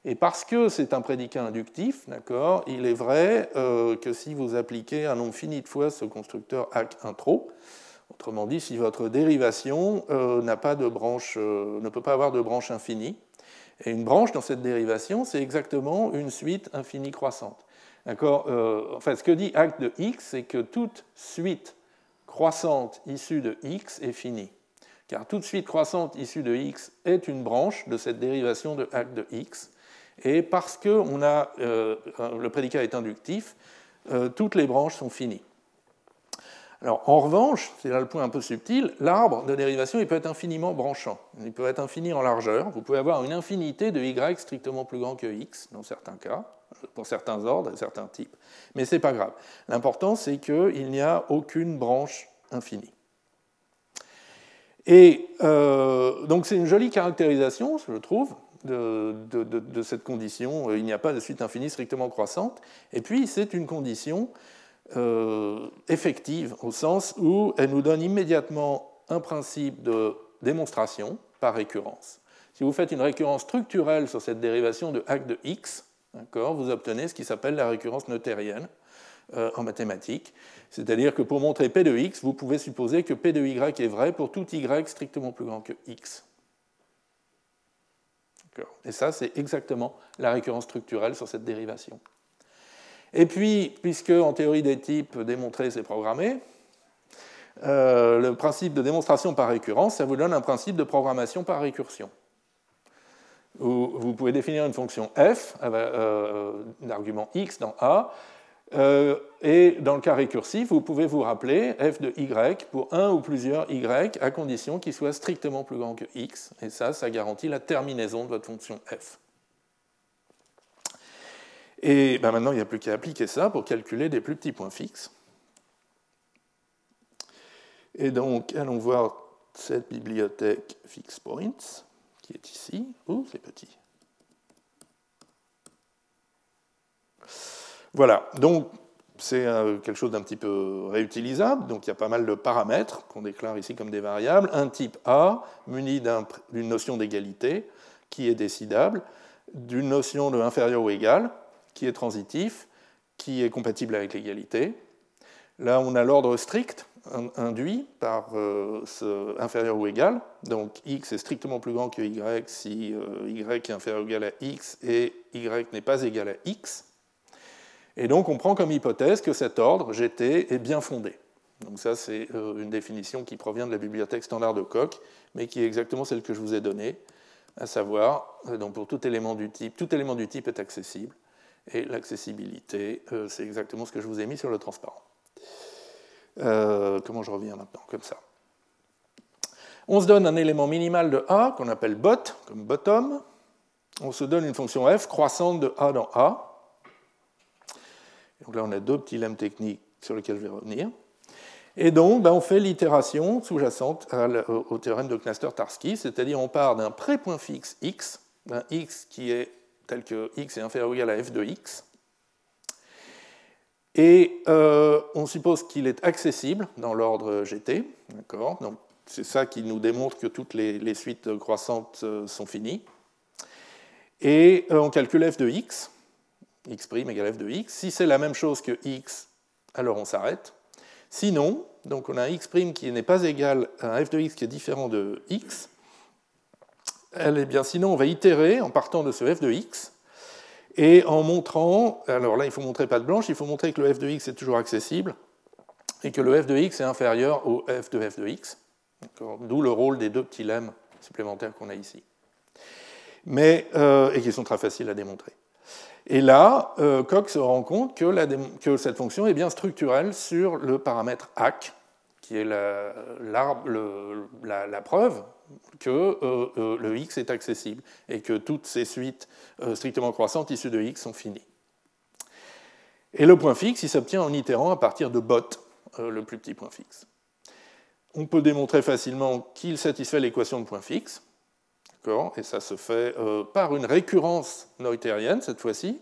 Et parce que c'est un prédicat inductif, il est vrai euh, que si vous appliquez un nombre fini de fois ce constructeur hack intro, autrement dit, si votre dérivation euh, pas de branche, euh, ne peut pas avoir de branche infinie, et une branche dans cette dérivation, c'est exactement une suite infinie croissante. D'accord enfin, ce que dit hack de x, c'est que toute suite croissante issue de x est finie. Car toute suite croissante issue de x est une branche de cette dérivation de hack de x. Et parce que euh, le prédicat est inductif, euh, toutes les branches sont finies. Alors, en revanche, c'est là le point un peu subtil, l'arbre de dérivation il peut être infiniment branchant. Il peut être infini en largeur. Vous pouvez avoir une infinité de y strictement plus grand que x, dans certains cas, pour certains ordres et certains types. Mais ce n'est pas grave. L'important, c'est qu'il n'y a aucune branche infinie. Et euh, donc c'est une jolie caractérisation, je trouve, de, cette condition. Euh, il n'y a pas de suite infinie strictement croissante. Et puis, c'est une condition euh, effective, au sens où elle nous donne immédiatement un principe de démonstration par récurrence. Si vous faites une récurrence structurelle sur cette dérivation de hack de x, vous obtenez ce qui s'appelle la récurrence noethérienne euh, en mathématiques. C'est-à-dire que pour montrer P de x, vous pouvez supposer que P de y est vrai pour tout y strictement plus grand que x. Et ça, c'est exactement la récurrence structurelle sur cette dérivation. Et puis, puisque en théorie des types, démontrer, c'est programmer, euh, le principe de démonstration par récurrence, ça vous donne un principe de programmation par récursion. vous pouvez définir une fonction f, euh, d'argument x dans A, euh, et dans le cas récursif, vous pouvez vous rappeler f de y pour un ou plusieurs y à condition qu'il soit strictement plus grand que x. Et ça, ça garantit la terminaison de votre fonction f. Et ben maintenant, il n'y a plus qu'à appliquer ça pour calculer des plus petits points fixes. Et donc, allons voir cette bibliothèque FixPoints, qui est ici. Ouh, c'est petit. Voilà, donc c'est euh, quelque chose d'un petit peu réutilisable, donc il y a pas mal de paramètres qu'on déclare ici comme des variables. Un type A muni d'une notion d'égalité qui est décidable, d'une notion de inférieur ou égal qui est transitif, qui est compatible avec l'égalité. Là, on a l'ordre strict induit par euh, ce inférieur ou égal. Donc x est strictement plus grand que y si euh, y est inférieur ou égal à x et y n'est pas égal à x. Et donc on prend comme hypothèse que cet ordre, GT, est bien fondé. Donc ça, c'est euh, une définition qui provient de la bibliothèque standard de Koch, mais qui est exactement celle que je vous ai donnée, à savoir, euh, donc pour tout élément du type, tout élément du type est accessible, et l'accessibilité, euh, c'est exactement ce que je vous ai mis sur le transparent. comment je reviens maintenant Comme ça? On se donne un élément minimal de A qu'on appelle bot, comme bottom. On se donne une fonction f croissante de A dans A. Donc là, on a deux petits lemmes techniques sur lesquels je vais revenir. Et donc, ben, on fait l'itération sous-jacente au théorème de Knaster-Tarski, c'est-à-dire on part d'un pré-point fixe x, d'un x qui est tel que x est inférieur ou égal à f de x, et euh, on suppose qu'il est accessible dans l'ordre gt, d'accord? Donc c'est ça qui nous démontre que toutes les, suites croissantes euh, sont finies. Et euh, on calcule f de x, x' égale f de x. Si c'est la même chose que x, alors on s'arrête. Sinon, donc on a un x' qui n'est pas égal à un f de x qui est différent de x. Bien, sinon on va itérer en partant de ce f de x et en montrant, alors là il faut montrer pas de blanche, il faut montrer que le f de x est toujours accessible et que le f de x est inférieur au f de f de x. D'où le rôle des deux petits lemmes supplémentaires qu'on a ici. Mais, euh, et qui sont très faciles à démontrer. Et là, euh, se rend compte que, cette fonction est bien structurelle sur le paramètre hack, qui est la, preuve que euh, euh, le x est accessible et que toutes ces suites strictement croissantes issues de x sont finies. Et le point fixe, il s'obtient en itérant à partir de bot, le plus petit point fixe. On peut démontrer facilement qu'il satisfait l'équation de point fixe, et ça se fait euh, par une récurrence noethérienne cette fois-ci.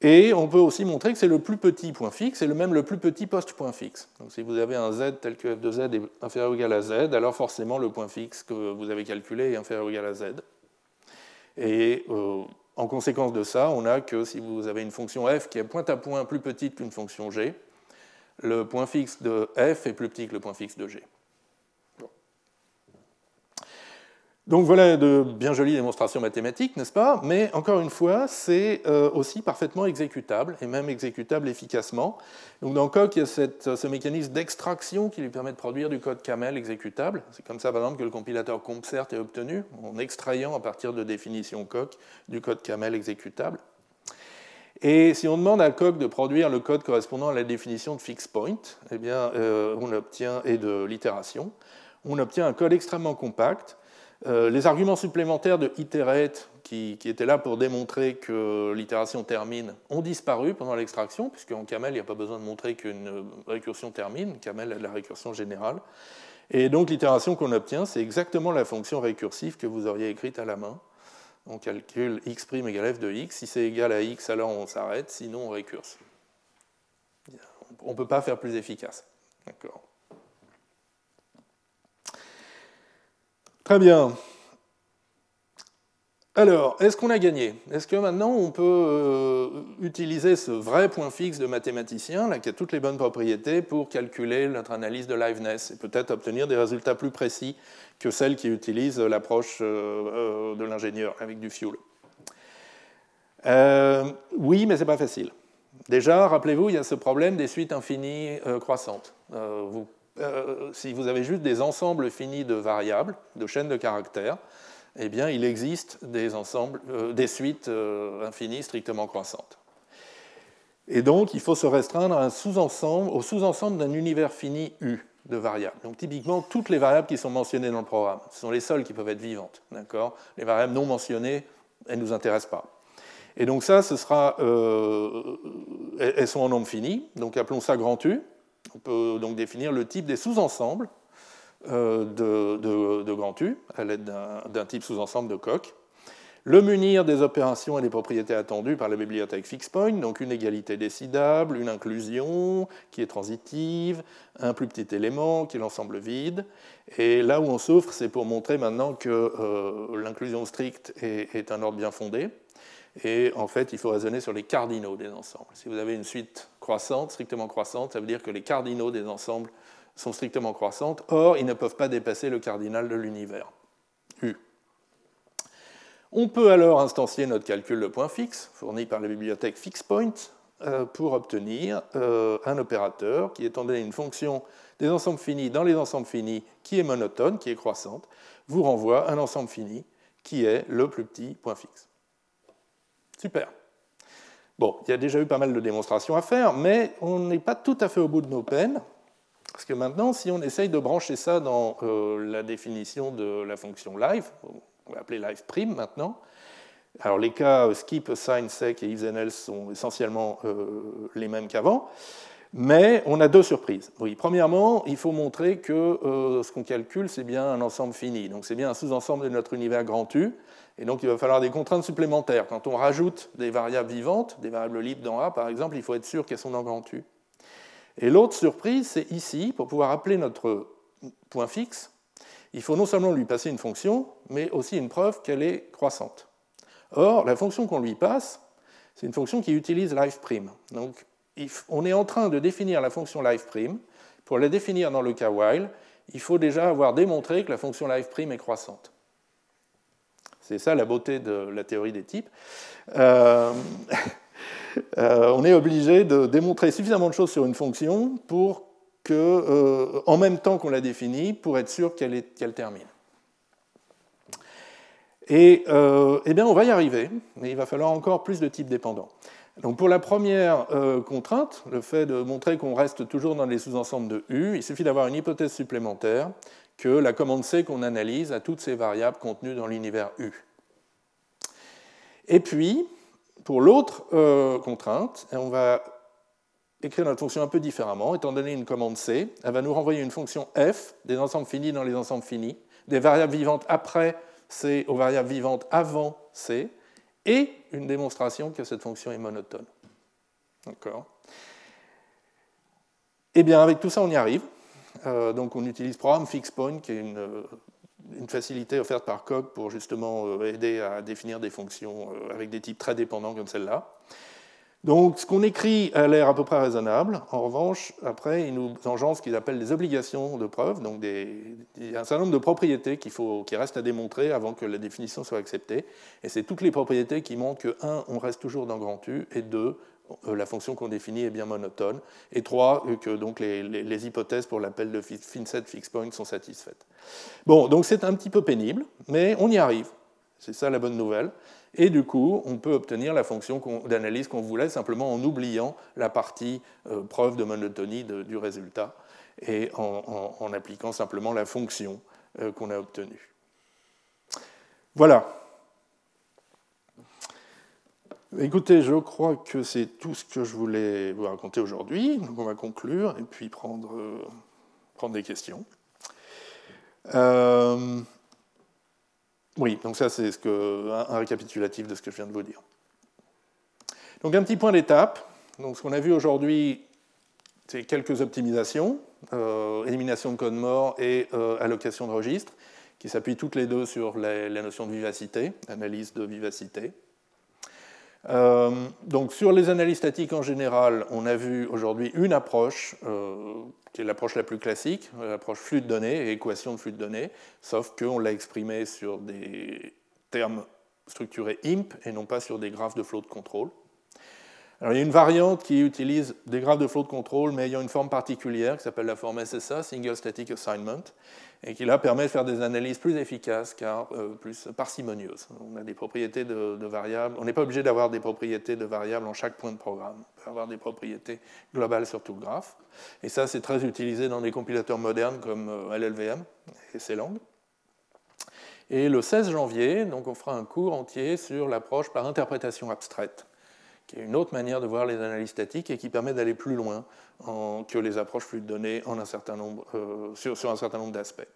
Et on peut aussi montrer que c'est le plus petit point fixe et le même le plus petit post-point fixe. Donc si vous avez un z tel que f de z est inférieur ou égal à z, alors forcément le point fixe que vous avez calculé est inférieur ou égal à z. Et euh, en conséquence de ça, on a que si vous avez une fonction f qui est point à point plus petite qu'une fonction g, le point fixe de f est plus petit que le point fixe de g. Donc voilà de bien jolies démonstrations mathématiques, n'est-ce pas? Mais encore une fois, c'est euh, aussi parfaitement exécutable, et même exécutable efficacement. Donc dans Coq, il y a ce mécanisme d'extraction qui lui permet de produire du code camel exécutable. C'est comme ça, par exemple, que le compilateur CompCert est obtenu, en extrayant à partir de définitions Coq du code camel exécutable. Et si on demande à Coq de produire le code correspondant à la définition de fixed point, eh bien, euh, on obtient, et de l'itération, on obtient un code extrêmement compact euh, les arguments supplémentaires de iterate, qui, étaient là pour démontrer que l'itération termine, ont disparu pendant l'extraction, puisqu'en camel, il n'y a pas besoin de montrer qu'une récursion termine. Camel a la récursion générale. Et donc l'itération qu'on obtient, c'est exactement la fonction récursive que vous auriez écrite à la main. On calcule x' égale f de x. Si c'est égal à x, alors on s'arrête, sinon on récurse. On ne peut pas faire plus efficace. D'accord. Très bien. Alors, est-ce qu'on a gagné? Est-ce que maintenant on peut euh, utiliser ce vrai point fixe de mathématicien, qui a toutes les bonnes propriétés, pour calculer notre analyse de Leibniz et peut-être obtenir des résultats plus précis que celles qui utilisent l'approche euh, euh, de l'ingénieur avec du fuel? Oui, mais ce n'est pas facile. Déjà, rappelez-vous, il y a ce problème des suites infinies croissantes. Si vous avez juste des ensembles finis de variables, de chaînes de caractères, eh bien, il existe des, ensembles, euh, des suites euh, infinies strictement croissantes. Et donc, il faut se restreindre à un sous-ensemble, au sous-ensemble d'un univers fini U de variables. Donc, typiquement, toutes les variables qui sont mentionnées dans le programme, ce sont les seules qui peuvent être vivantes. Les variables non mentionnées, elles ne nous intéressent pas. Et donc, ça, ce sera, euh, elles sont en nombre fini, donc appelons ça grand U. On peut donc définir le type des sous-ensembles euh, de, U à l'aide d'un type sous-ensemble de coq. Le munir des opérations et des propriétés attendues par la bibliothèque FixPoint, donc une égalité décidable, une inclusion qui est transitive, un plus petit élément qui est l'ensemble vide. Et là où on souffre, c'est pour montrer maintenant que euh, l'inclusion stricte est, est, un ordre bien fondé. Et en fait, il faut raisonner sur les cardinaux des ensembles. Si vous avez une suite croissante, strictement croissante, ça veut dire que les cardinaux des ensembles sont strictement croissantes, or ils ne peuvent pas dépasser le cardinal de l'univers, U. On peut alors instancier notre calcul de point fixe, fourni par la bibliothèque FixPoint, euh, pour obtenir euh, un opérateur qui, étant donné une fonction des ensembles finis dans les ensembles finis qui est monotone, qui est croissante, vous renvoie un ensemble fini qui est le plus petit point fixe. Super. Bon, il y a déjà eu pas mal de démonstrations à faire, mais on n'est pas tout à fait au bout de nos peines. Parce que maintenant, si on essaye de brancher ça dans euh, la définition de la fonction live, on va appeler live prime maintenant, alors les cas skip, assign, sec et if and else sont essentiellement euh, les mêmes qu'avant, mais on a deux surprises. Oui, premièrement, il faut montrer que euh, ce qu'on calcule, c'est bien un ensemble fini, donc c'est bien un sous-ensemble de notre univers grand U, et donc il va falloir des contraintes supplémentaires. Quand on rajoute des variables vivantes, des variables libres dans A par exemple, il faut être sûr qu'elles sont dans grand U. Et l'autre surprise, c'est ici, pour pouvoir appeler notre point fixe, il faut non seulement lui passer une fonction, mais aussi une preuve qu'elle est croissante. Or, la fonction qu'on lui passe, c'est une fonction qui utilise live'. Donc, on est en train de définir la fonction live'. Pour la définir dans le cas while, il faut déjà avoir démontré que la fonction live' est croissante. C'est ça la beauté de la théorie des types. Euh... Euh, on est obligé de démontrer suffisamment de choses sur une fonction pour que, euh, en même temps qu'on la définit, pour être sûr qu'elle termine. Et eh bien, on va y arriver, mais il va falloir encore plus de types dépendants. Donc pour la première contrainte, le fait de montrer qu'on reste toujours dans les sous-ensembles de U, il suffit d'avoir une hypothèse supplémentaire que la commande C qu'on analyse a toutes ces variables contenues dans l'univers U. Et puis, pour l'autre euh, contrainte, on va écrire notre fonction un peu différemment. Étant donné une commande C, elle va nous renvoyer une fonction f des ensembles finis dans les ensembles finis, des variables vivantes après C aux variables vivantes avant C, et une démonstration que cette fonction est monotone. D'accord Eh bien, avec tout ça, on y arrive. Euh, donc, on utilise programme FixPoint, qui est une une facilité offerte par Coq pour justement euh, aider à définir des fonctions euh, avec des types très dépendants comme celle-là. Donc ce qu'on écrit a l'air à peu près raisonnable. En revanche, après, il nous engendre ce qu'ils appellent des obligations de preuve, donc des, un certain nombre de propriétés qu'il faut, qui restent à démontrer avant que la définition soit acceptée. Et c'est toutes les propriétés qui montrent que, 1, on reste toujours dans grand U, et 2, euh, la fonction qu'on définit est bien monotone, et 3, que donc les, hypothèses pour l'appel de FinSet FixPoint sont satisfaites. Bon, donc c'est un petit peu pénible, mais on y arrive. C'est ça la bonne nouvelle. Et du coup, on peut obtenir la fonction d'analyse qu'on voulait simplement en oubliant la partie euh, preuve de monotonie du résultat et en, appliquant simplement la fonction euh, qu'on a obtenue. Voilà. Écoutez, je crois que c'est tout ce que je voulais vous raconter aujourd'hui. Donc on va conclure et puis prendre, euh, prendre des questions. Euh, Oui, donc ça c'est un, récapitulatif de ce que je viens de vous dire. Donc un petit point d'étape. Donc ce qu'on a vu aujourd'hui, c'est quelques optimisations, euh, élimination de code mort et euh, allocation de registres, qui s'appuient toutes les deux sur la, notion de vivacité, analyse de vivacité. Euh, donc sur les analyses statiques en général, on a vu aujourd'hui une approche qui est l'approche la plus classique, l'approche flux de données et équation de flux de données, sauf qu'on l'a exprimé sur des termes structurés IMP et non pas sur des graphes de flot de contrôle. Alors, il y a une variante qui utilise des graphes de flow de contrôle, mais ayant une forme particulière qui s'appelle la forme SSA, Single Static Assignment, et qui là permet de faire des analyses plus efficaces car euh, plus parcimonieuses. On a des propriétés de, variables. On n'est pas obligé d'avoir des propriétés de variables en chaque point de programme. On peut avoir des propriétés globales sur tout le graphe. Et ça, c'est très utilisé dans des compilateurs modernes comme euh, LLVM et C-Lang. Et le 16 janvier, donc on fera un cours entier sur l'approche par interprétation abstraite qui est une autre manière de voir les analyses statiques et qui permet d'aller plus loin que les approches flux de données euh, sur, un certain nombre d'aspects.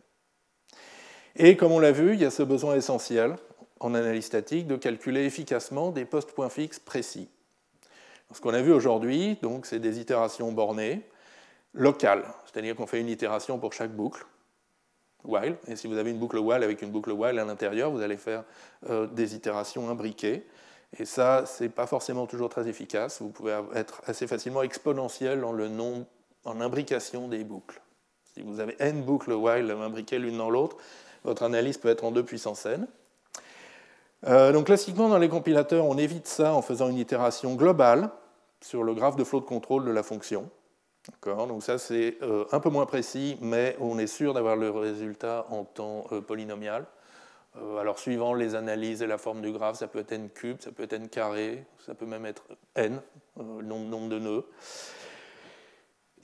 Et comme on l'a vu, il y a ce besoin essentiel en analyse statique de calculer efficacement des postes-points fixes précis. Ce qu'on a vu aujourd'hui, c'est des itérations bornées, locales, c'est-à-dire qu'on fait une itération pour chaque boucle, while, et si vous avez une boucle while avec une boucle while à l'intérieur, vous allez faire euh, des itérations imbriquées. Et ça, ce n'est pas forcément toujours très efficace. Vous pouvez être assez facilement exponentiel dans le nombre, en imbrication des boucles. Si vous avez n boucles while imbriquées l'une dans l'autre, votre analyse peut être en deux puissance n. Euh, donc classiquement, dans les compilateurs, on évite ça en faisant une itération globale sur le graphe de flot de contrôle de la fonction. Donc ça, c'est euh, un peu moins précis, mais on est sûr d'avoir le résultat en temps euh, polynomial. Euh, alors, suivant les analyses et la forme du graphe, ça peut être n cube, ça peut être n carré, ça peut même être n, euh, le nombre, de nœuds.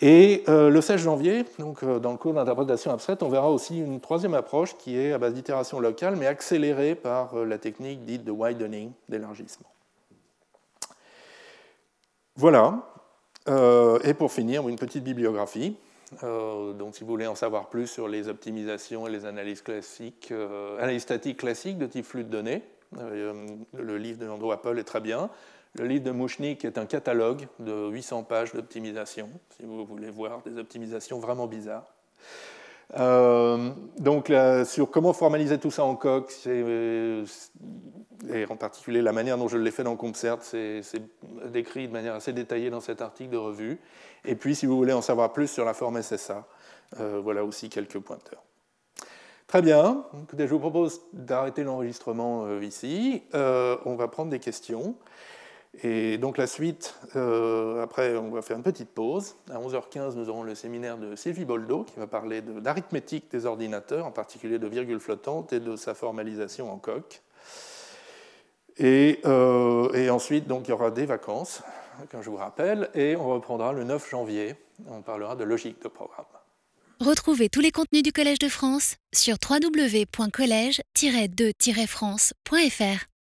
Et euh, le 16 janvier, donc, dans le cours d'interprétation abstraite, on verra aussi une troisième approche qui est à base d'itération locale, mais accélérée par la technique dite de widening, d'élargissement. Voilà. et pour finir, une petite bibliographie. Euh, donc, si vous voulez en savoir plus sur les optimisations et les analyses classiques, euh, analyses statiques classiques de type flux de données, euh, le livre de Andrew Apple est très bien. Le livre de Mouchnik est un catalogue de 800 pages d'optimisation, si vous voulez voir des optimisations vraiment bizarres. Donc, sur comment formaliser tout ça en coq, et en particulier la manière dont je l'ai fait dans CompCert, c'est décrit de manière assez détaillée dans cet article de revue. Et puis, si vous voulez en savoir plus sur la forme SSA, euh, voilà aussi quelques pointeurs. Très bien. je vous propose d'arrêter l'enregistrement euh, ici. Euh, on va prendre des questions. Et donc la suite, après, on va faire une petite pause. À 11h15, nous aurons le séminaire de Sylvie Boldo qui va parler d'arithmétique des ordinateurs, en particulier de virgule flottante et de sa formalisation en coq. Et, et ensuite, donc, il y aura des vacances comme je vous rappelle, et on reprendra le 9 janvier. On parlera de logique de programme. Retrouvez tous les contenus du Collège de France sur www.colège-2-france.fr.